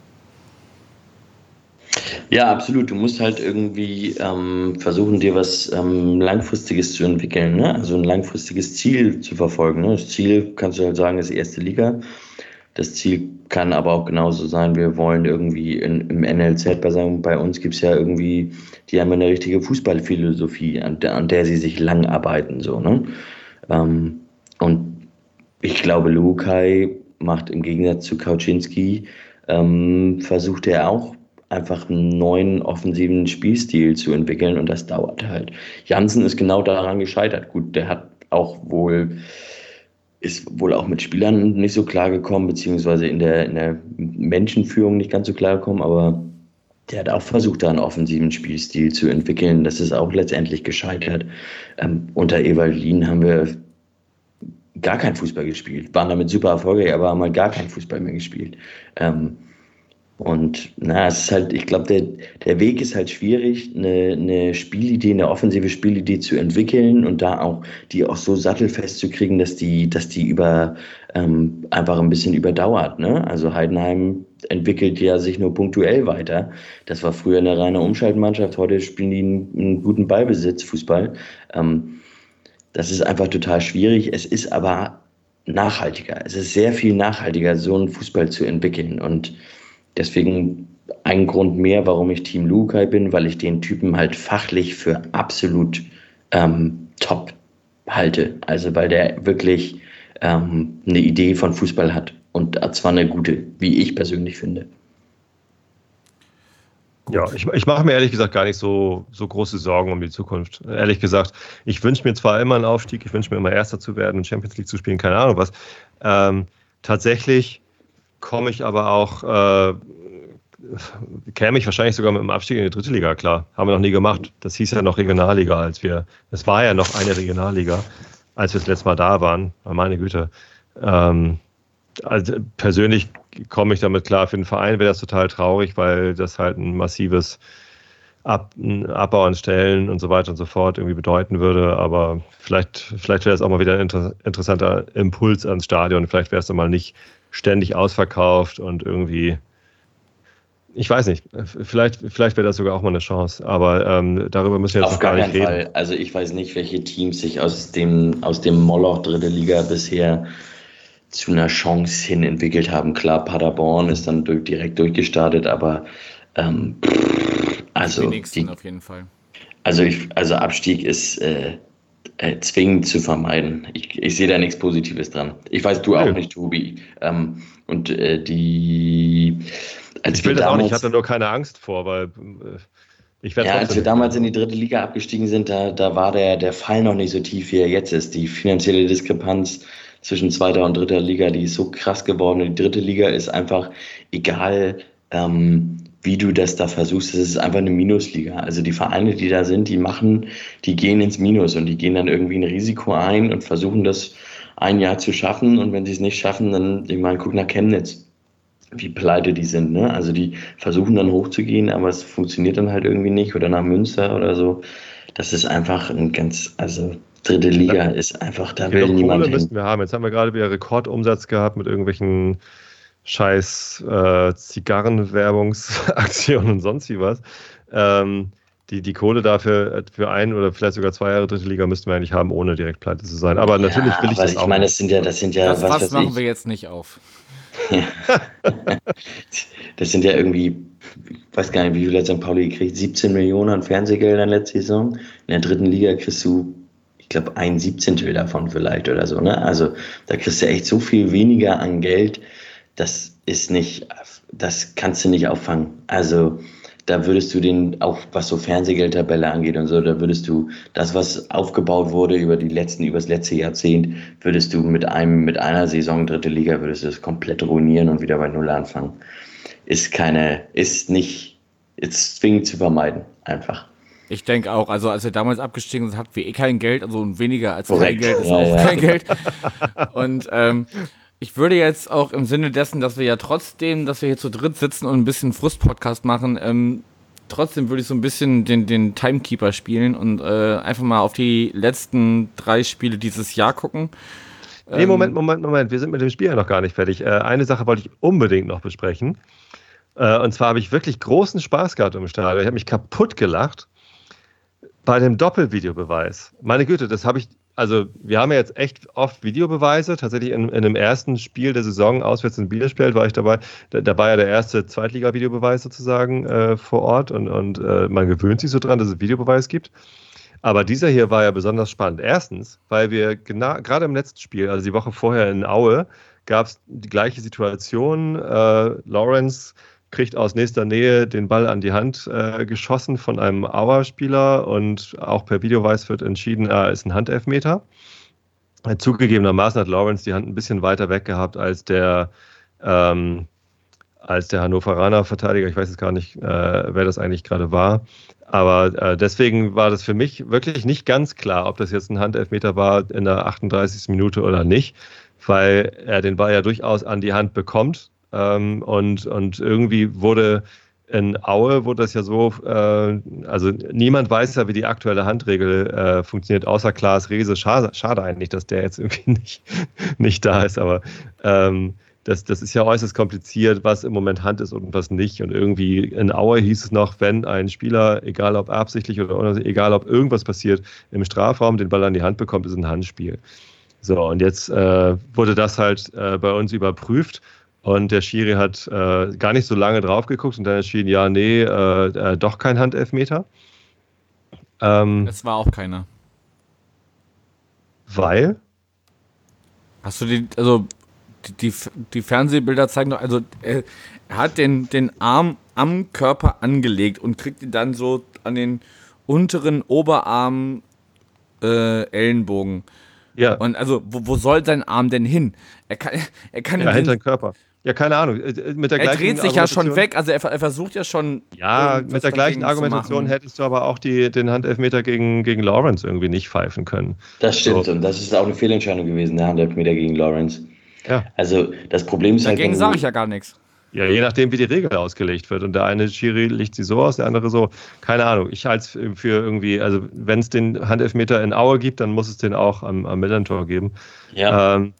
Ja, absolut. Du musst halt irgendwie ähm, versuchen, dir was ähm, Langfristiges zu entwickeln, ne? also ein langfristiges Ziel zu verfolgen. Ne? Das Ziel, kannst du halt sagen, ist erste Liga. Das Ziel kann aber auch genauso sein, wir wollen irgendwie in, im NLZ bei, sagen, bei uns gibt es ja irgendwie, die haben eine richtige Fußballphilosophie, an der, an der sie sich lang arbeiten. So, ne? Ähm, und ich glaube, Lukai macht im Gegensatz zu Kauczynski, ähm, versucht er auch einfach einen neuen offensiven Spielstil zu entwickeln und das dauert halt. Janssen ist genau daran gescheitert. Gut, der hat auch wohl ist wohl auch mit Spielern nicht so klar gekommen, beziehungsweise in der, in der Menschenführung nicht ganz so klar gekommen, aber der hat auch versucht, da einen offensiven Spielstil zu entwickeln. Das ist auch letztendlich gescheitert. Ähm, unter Evalin haben wir gar kein Fußball gespielt, waren damit super erfolgreich, aber haben halt gar kein Fußball mehr gespielt. Ähm, und na, es ist halt, ich glaube, der, der Weg ist halt schwierig, eine, eine Spielidee, eine offensive Spielidee zu entwickeln und da auch die auch so sattelfest zu kriegen, dass die, dass die über ähm, einfach ein bisschen überdauert. Ne? Also Heidenheim entwickelt ja sich nur punktuell weiter. Das war früher eine reine Umschaltmannschaft, heute spielen die einen, einen guten Ballbesitz, Fußball. Ähm, das ist einfach total schwierig. Es ist aber nachhaltiger. Es ist sehr viel nachhaltiger, so einen Fußball zu entwickeln. Und Deswegen ein Grund mehr, warum ich Team Lukai bin, weil ich den Typen halt fachlich für absolut ähm, top halte. Also weil der wirklich ähm, eine Idee von Fußball hat und zwar eine gute, wie ich persönlich finde. Ja, ich, ich mache mir ehrlich gesagt gar nicht so, so große Sorgen um die Zukunft. Ehrlich gesagt, ich wünsche mir zwar immer einen Aufstieg, ich wünsche mir immer Erster zu werden und Champions League zu spielen, keine Ahnung was. Ähm, tatsächlich komme ich aber auch, äh, käme ich wahrscheinlich sogar mit dem Abstieg in die dritte Liga, klar. Haben wir noch nie gemacht. Das hieß ja noch Regionalliga, als wir, es war ja noch eine Regionalliga, als wir das letzte Mal da waren. Meine Güte. Ähm, also persönlich komme ich damit klar. Für den Verein wäre das total traurig, weil das halt ein massives Ab, Abbau an Stellen und so weiter und so fort irgendwie bedeuten würde. Aber vielleicht, vielleicht wäre es auch mal wieder ein inter interessanter Impuls ans Stadion. Vielleicht wäre es dann mal nicht ständig ausverkauft und irgendwie, ich weiß nicht, vielleicht, vielleicht wäre das sogar auch mal eine Chance, aber ähm, darüber müssen wir jetzt Auf noch gar, gar nicht reden. Fall. Also ich weiß nicht, welche Teams sich aus dem, aus dem Moloch dritte Liga bisher zu einer Chance hin entwickelt haben. Klar, Paderborn ist dann durch, direkt durchgestartet, aber ähm, also, die, auf jeden Fall. Also, ich, also Abstieg ist äh, äh, zwingend zu vermeiden. Ich, ich sehe da nichts Positives dran. Ich weiß, du auch nicht, Tobi. Ähm, und äh, die. Als ich will das auch nicht, ich hatte nur keine Angst vor, weil. Äh, ich ja, als wir damals in die dritte Liga abgestiegen sind, da, da war der, der Fall noch nicht so tief, wie er jetzt ist. Die finanzielle Diskrepanz zwischen zweiter und dritter Liga, die ist so krass geworden. Die dritte Liga ist einfach, egal ähm, wie du das da versuchst. Das ist einfach eine Minusliga. Also die Vereine, die da sind, die machen, die gehen ins Minus und die gehen dann irgendwie ein Risiko ein und versuchen das ein Jahr zu schaffen. Und wenn sie es nicht schaffen, dann, ich meine, guck nach Chemnitz, wie pleite die sind. Ne? Also die versuchen dann hochzugehen, aber es funktioniert dann halt irgendwie nicht. Oder nach Münster oder so. das ist einfach ein ganz, also dritte Liga ist einfach, da will niemand Kohle müssten wir haben. Jetzt haben wir gerade wieder Rekordumsatz gehabt mit irgendwelchen scheiß äh, Zigarrenwerbungsaktionen und sonst wie was. Ähm, die, die Kohle dafür für ein oder vielleicht sogar zwei Jahre dritte Liga müssten wir eigentlich haben, ohne direkt pleite zu sein. Aber natürlich will ich das ich auch. Ich meine, das sind ja, das sind ja. Das was machen ich. wir jetzt nicht auf. das sind ja irgendwie, ich weiß gar nicht, wie viel hat St. Pauli gekriegt? 17 Millionen an Fernsehgeldern letzte Saison. In der dritten Liga kriegst du, ich glaube, ein Siebzehntel davon vielleicht oder so. Ne? Also da kriegst du echt so viel weniger an Geld. Das ist nicht, das kannst du nicht auffangen. Also da würdest du den, auch was so Fernsehgeldtabelle angeht und so, da würdest du das, was aufgebaut wurde über die letzten, über das letzte Jahrzehnt, würdest du mit einem, mit einer Saison dritte Liga, würdest du das komplett ruinieren und wieder bei Null anfangen. Ist keine, ist nicht, ist zwingend zu vermeiden, einfach. Ich denke auch, also als wir damals abgestiegen sind, hatten wir eh kein Geld, also weniger als Korrekt. kein Geld ist ja, auch ja. kein Geld. Und ähm, ich würde jetzt auch im Sinne dessen, dass wir ja trotzdem, dass wir hier zu dritt sitzen und ein bisschen Frust-Podcast machen, ähm, trotzdem würde ich so ein bisschen den, den Timekeeper spielen und äh, einfach mal auf die letzten drei Spiele dieses Jahr gucken. Nee, Moment, ähm, Moment, Moment. Wir sind mit dem Spiel ja noch gar nicht fertig. Äh, eine Sache wollte ich unbedingt noch besprechen. Äh, und zwar habe ich wirklich großen Spaß gehabt im Stadion. Ich habe mich kaputt gelacht bei dem Doppelvideobeweis. Meine Güte, das habe ich also wir haben ja jetzt echt oft Videobeweise. Tatsächlich in, in dem ersten Spiel der Saison auswärts in Bielefeld war ich dabei. Da, da war ja der erste Zweitliga-Videobeweis sozusagen äh, vor Ort und, und äh, man gewöhnt sich so dran, dass es Videobeweis gibt. Aber dieser hier war ja besonders spannend. Erstens, weil wir gerade im letzten Spiel, also die Woche vorher in Aue, gab es die gleiche Situation. Äh, Lawrence kriegt aus nächster Nähe den Ball an die Hand äh, geschossen von einem Auer-Spieler und auch per Videoweis wird entschieden, er ist ein Handelfmeter. Äh, zugegebenermaßen hat Lawrence die Hand ein bisschen weiter weg gehabt als der, ähm, als der Hannoveraner Verteidiger. Ich weiß jetzt gar nicht, äh, wer das eigentlich gerade war. Aber äh, deswegen war das für mich wirklich nicht ganz klar, ob das jetzt ein Handelfmeter war in der 38. Minute oder nicht, weil er den Ball ja durchaus an die Hand bekommt ähm, und, und irgendwie wurde in Aue wurde das ja so, äh, also niemand weiß ja, wie die aktuelle Handregel äh, funktioniert, außer Klaas Rehse. Schade, schade, eigentlich, dass der jetzt irgendwie nicht, nicht da ist, aber ähm, das, das ist ja äußerst kompliziert, was im Moment Hand ist und was nicht. Und irgendwie in Aue hieß es noch, wenn ein Spieler, egal ob absichtlich oder egal ob irgendwas passiert, im Strafraum den Ball an die Hand bekommt, ist ein Handspiel. So, und jetzt äh, wurde das halt äh, bei uns überprüft und der Schiri hat äh, gar nicht so lange drauf geguckt und dann entschieden, ja, nee, äh, äh, doch kein Handelfmeter. Ähm, es war auch keiner. Weil? Hast du die, also die, die, Fernsehbilder zeigen doch, also er, er, hat den, den Arm am Körper angelegt und kriegt ihn dann so an den unteren Oberarm äh, Ellenbogen. Ja. Und also, wo, wo soll sein Arm denn hin? Er kann, er kann ja, hinter den Körper. Ja, keine Ahnung. Äh, äh, mit der er dreht sich ja schon weg, also er, er versucht ja schon. Ja, mit der gleichen Argumentation hättest du aber auch die, den Handelfmeter gegen, gegen Lawrence irgendwie nicht pfeifen können. Das stimmt, so. und das ist auch eine Fehlentscheidung gewesen, der Handelfmeter gegen Lawrence. Ja. Also das Problem ist halt. Dagegen sage ich ja gar nichts. Ja, je nachdem, wie die Regel ausgelegt wird. Und der eine Schiri legt sie so aus, der andere so. Keine Ahnung. Ich halte es für irgendwie, also wenn es den Handelfmeter in Aue gibt, dann muss es den auch am, am Millantor geben. Ja. Ähm,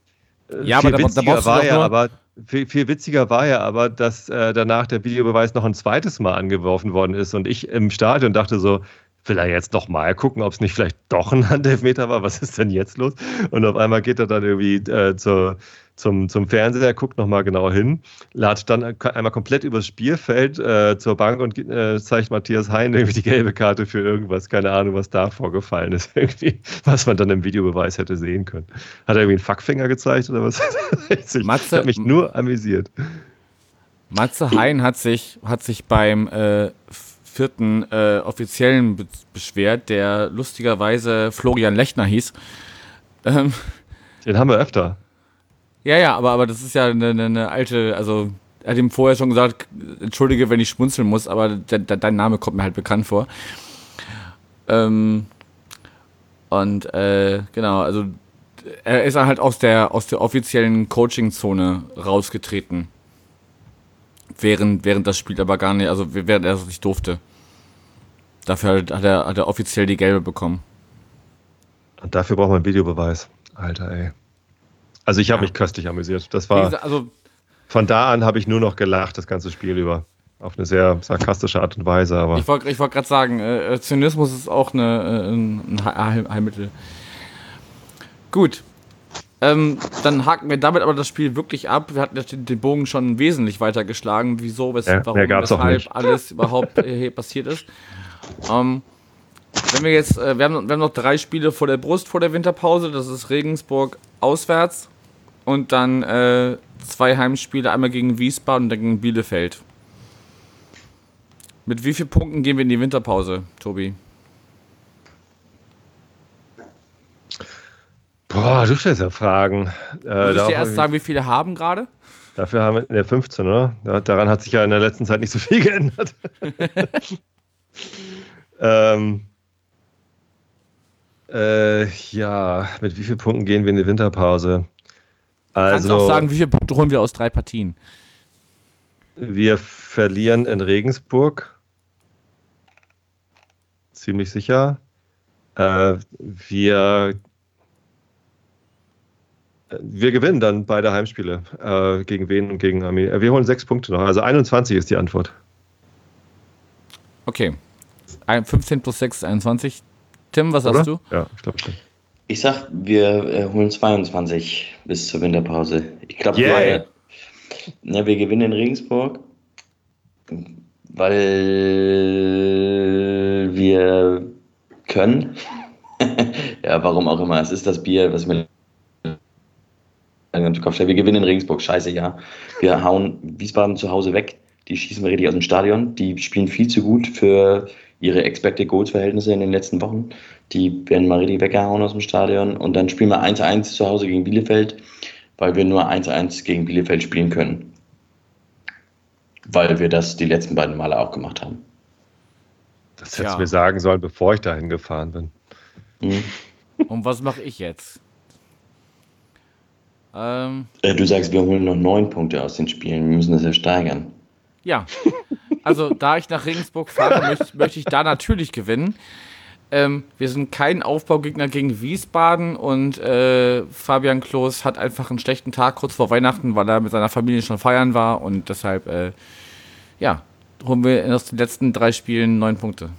ja, aber da, da war ja aber viel, viel, witziger war ja aber, dass äh, danach der Videobeweis noch ein zweites Mal angeworfen worden ist und ich im Stadion dachte so, will er jetzt noch mal gucken, ob es nicht vielleicht doch ein Handelfmeter war? Was ist denn jetzt los? Und auf einmal geht er dann irgendwie äh, zur, zum, zum Fernseher, guckt nochmal genau hin, latscht dann einmal komplett übers Spielfeld äh, zur Bank und äh, zeigt Matthias Hein irgendwie die gelbe Karte für irgendwas. Keine Ahnung, was da vorgefallen ist. Irgendwie, was man dann im Videobeweis hätte sehen können. Hat er irgendwie einen Fuckfinger gezeigt oder was? ich Matze, habe mich nur amüsiert. Matze Hein hat sich, hat sich beim äh, vierten äh, Offiziellen be beschwert, der lustigerweise Florian Lechner hieß. Ähm, Den haben wir öfter. Ja, ja, aber, aber das ist ja eine, eine alte, also er hat ihm vorher schon gesagt, entschuldige, wenn ich schmunzeln muss, aber de, de, dein Name kommt mir halt bekannt vor. Ähm, und äh, genau, also er ist halt aus der, aus der offiziellen Coaching-Zone rausgetreten. Während, während das Spiel aber gar nicht, also während er es nicht durfte. Dafür hat er, hat er offiziell die gelbe bekommen. Und dafür braucht man einen Videobeweis. Alter, ey. Also ich habe ja. mich köstlich amüsiert. Das war. Gesagt, also, von da an habe ich nur noch gelacht, das ganze Spiel über. Auf eine sehr sarkastische Art und Weise, aber. Ich wollte wollt gerade sagen, äh, Zynismus ist auch eine, äh, ein Heilmittel. Gut. Ähm, dann haken wir damit aber das Spiel wirklich ab. Wir hatten den Bogen schon wesentlich weiter geschlagen, wieso, wes ja, warum, weshalb alles überhaupt äh, passiert ist. Ähm, wenn wir jetzt, äh, wir, haben, wir haben noch drei Spiele vor der Brust vor der Winterpause. Das ist Regensburg auswärts und dann äh, zwei Heimspiele, einmal gegen Wiesbaden und dann gegen Bielefeld. Mit wie vielen Punkten gehen wir in die Winterpause, Tobi? Boah, du stellst ja Fragen. Äh, du erst sagen, wie viele haben gerade? Dafür haben wir in der 15, oder? Daran hat sich ja in der letzten Zeit nicht so viel geändert. ähm, äh, ja, mit wie vielen Punkten gehen wir in die Winterpause? Also, Kannst du auch sagen, wie viele Punkte holen wir aus drei Partien? Wir verlieren in Regensburg. Ziemlich sicher. Äh, wir, wir gewinnen dann beide Heimspiele. Äh, gegen Wien und gegen Armee. Äh, wir holen sechs Punkte noch. Also 21 ist die Antwort. Okay. 15 plus 6 ist 21. Tim, was Oder? hast du? Ja, ich glaube schon. Ich sag, wir äh, holen 22 bis zur Winterpause. Ich glaube, yeah. wir, ne, wir gewinnen in Regensburg, weil wir können. ja, warum auch immer. Es ist das Bier, was mir Kopf Wir gewinnen in Regensburg. Scheiße, ja. Wir hauen Wiesbaden zu Hause weg. Die schießen wir richtig aus dem Stadion. Die spielen viel zu gut für ihre Expected Goals Verhältnisse in den letzten Wochen. Die werden mal richtig weggehauen aus dem Stadion. Und dann spielen wir 1-1 zu Hause gegen Bielefeld, weil wir nur 1-1 gegen Bielefeld spielen können. Weil wir das die letzten beiden Male auch gemacht haben. Das hättest du mir sagen sollen, bevor ich dahin gefahren bin. Mhm. Und was mache ich jetzt? Ähm, äh, du sagst, wir holen noch neun Punkte aus den Spielen. Wir müssen das ja steigern. Ja, also da ich nach Regensburg fahre, möchte, möchte ich da natürlich gewinnen. Ähm, wir sind kein Aufbaugegner gegen Wiesbaden und äh, Fabian Klos hat einfach einen schlechten Tag kurz vor Weihnachten, weil er mit seiner Familie schon feiern war und deshalb, äh, ja, holen wir aus den letzten drei Spielen neun Punkte.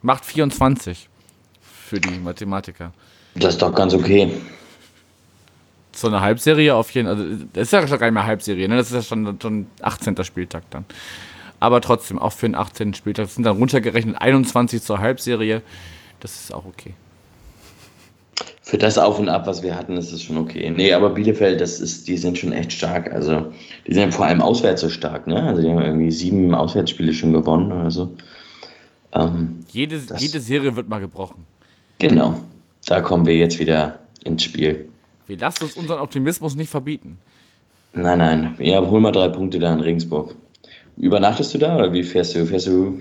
Macht 24 für die Mathematiker. Das ist doch ganz okay so eine Halbserie auf jeden Fall. Also, das ist ja schon gar nicht mehr Halbserie, ne? Das ist ja schon, schon 18. Spieltag dann. Aber trotzdem, auch für den 18. Spieltag sind dann runtergerechnet 21 zur Halbserie. Das ist auch okay. Für das Auf und Ab, was wir hatten, ist es schon okay. Nee, aber Bielefeld, das ist, die sind schon echt stark. Also, die sind vor allem auswärts so stark, ne? Also, die haben irgendwie sieben Auswärtsspiele schon gewonnen oder so. Ähm, jede, jede Serie wird mal gebrochen. Genau. Da kommen wir jetzt wieder ins Spiel. Wir lassen uns unseren Optimismus nicht verbieten. Nein, nein. Ja, hol mal drei Punkte da in Regensburg. Übernachtest du da oder wie fährst du? Fährst du?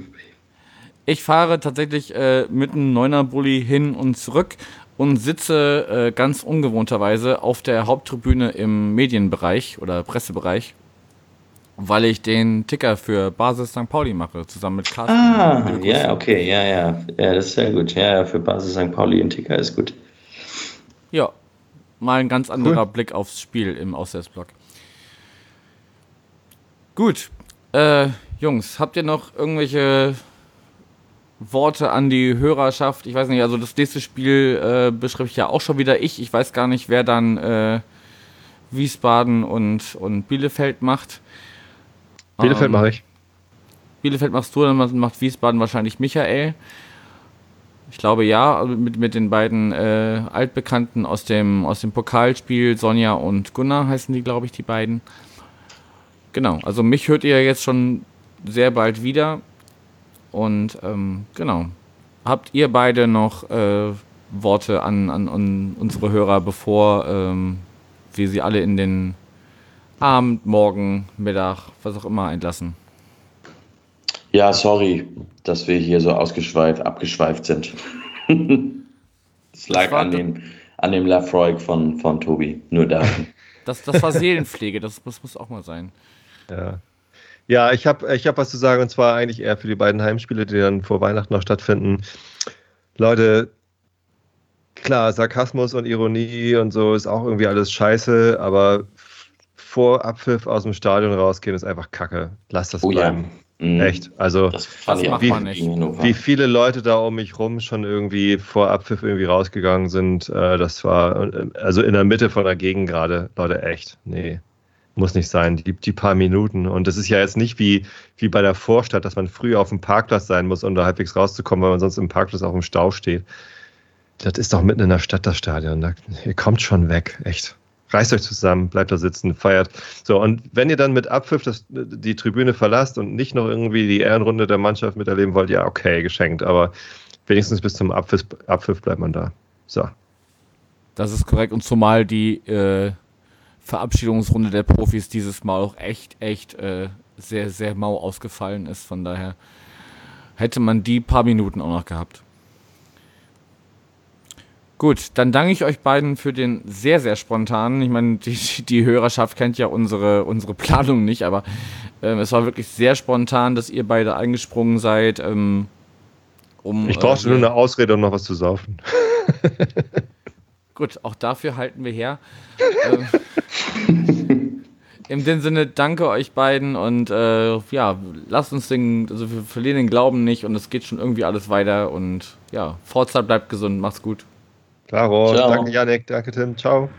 Ich fahre tatsächlich äh, mit einem Neuner-Bulli hin und zurück und sitze äh, ganz ungewohnterweise auf der Haupttribüne im Medienbereich oder Pressebereich, weil ich den Ticker für Basis St. Pauli mache, zusammen mit Carsten. Ah, ja, okay, ja, ja. Ja, das ist sehr gut. Ja, für Basis St. Pauli ein Ticker ist gut. Ja, mal ein ganz anderer cool. Blick aufs Spiel im Auswärtsblock. Gut, äh, Jungs, habt ihr noch irgendwelche Worte an die Hörerschaft? Ich weiß nicht, also das nächste Spiel äh, beschreibe ich ja auch schon wieder ich. Ich weiß gar nicht, wer dann äh, Wiesbaden und, und Bielefeld macht. Bielefeld ähm, mache ich. Bielefeld machst du, dann macht Wiesbaden wahrscheinlich Michael. Ich glaube ja, also mit, mit den beiden äh, Altbekannten aus dem, aus dem Pokalspiel, Sonja und Gunnar heißen die, glaube ich, die beiden. Genau, also mich hört ihr jetzt schon sehr bald wieder. Und ähm, genau, habt ihr beide noch äh, Worte an, an, an, unsere Hörer, bevor ähm, wir sie alle in den Abend, Morgen, Mittag, was auch immer entlassen? Ja, sorry, dass wir hier so ausgeschweift, abgeschweift sind. Es lag an dem, an dem Lafroig von, von Tobi. Nur da. Das, das war Seelenpflege, das, das muss auch mal sein. Ja. Ja, ich habe ich hab was zu sagen und zwar eigentlich eher für die beiden Heimspiele, die dann vor Weihnachten noch stattfinden. Leute, klar, Sarkasmus und Ironie und so ist auch irgendwie alles scheiße, aber vor Abpfiff aus dem Stadion rausgehen ist einfach Kacke. Lass das Oh ja. Mhm. Echt. Also, wie- wie viele Leute da um mich rum schon irgendwie vor Abpfiff irgendwie rausgegangen sind, äh, das war, äh, also in der Mitte von der Gegend gerade, Leute, echt, nee, muss nicht sein, die, die paar Minuten. Und das ist ja jetzt nicht wie, wie bei der Vorstadt, dass man früh auf dem Parkplatz sein muss, um da halbwegs rauszukommen, weil man sonst im Parkplatz auch im Stau steht. Das ist doch mitten in der Stadt, das Stadion. Da, ihr kommt schon weg, echt. Reißt euch zusammen, bleibt da sitzen, feiert. So, und wenn ihr dann mit Abpfiff das, die Tribüne verlasst und nicht noch irgendwie die Ehrenrunde der Mannschaft miterleben wollt, ja, okay, geschenkt. Aber wenigstens bis zum Abpfiff, Abpfiff bleibt man da. So. Das ist korrekt. Und zumal die äh, Verabschiedungsrunde der Profis dieses Mal auch echt, echt äh, sehr, sehr mau ausgefallen ist. Von daher hätte man die paar Minuten auch noch gehabt. Gut, dann danke ich euch beiden für den sehr, sehr spontanen. Ich meine, die, die Hörerschaft kennt ja unsere, unsere Planung nicht, aber ähm, es war wirklich sehr spontan, dass ihr beide eingesprungen seid. Ähm, um, Ich brauchte äh, nur eine Ausrede, um noch was zu saufen. Gut, auch dafür halten wir her. ähm, in dem Sinne, danke euch beiden und äh, ja, lasst uns den, also wir verlieren den Glauben nicht und es geht schon irgendwie alles weiter und ja, Forza bleibt gesund, macht's gut. Klaro. Ciao. Danke, Janik. Danke, Tim. Ciao.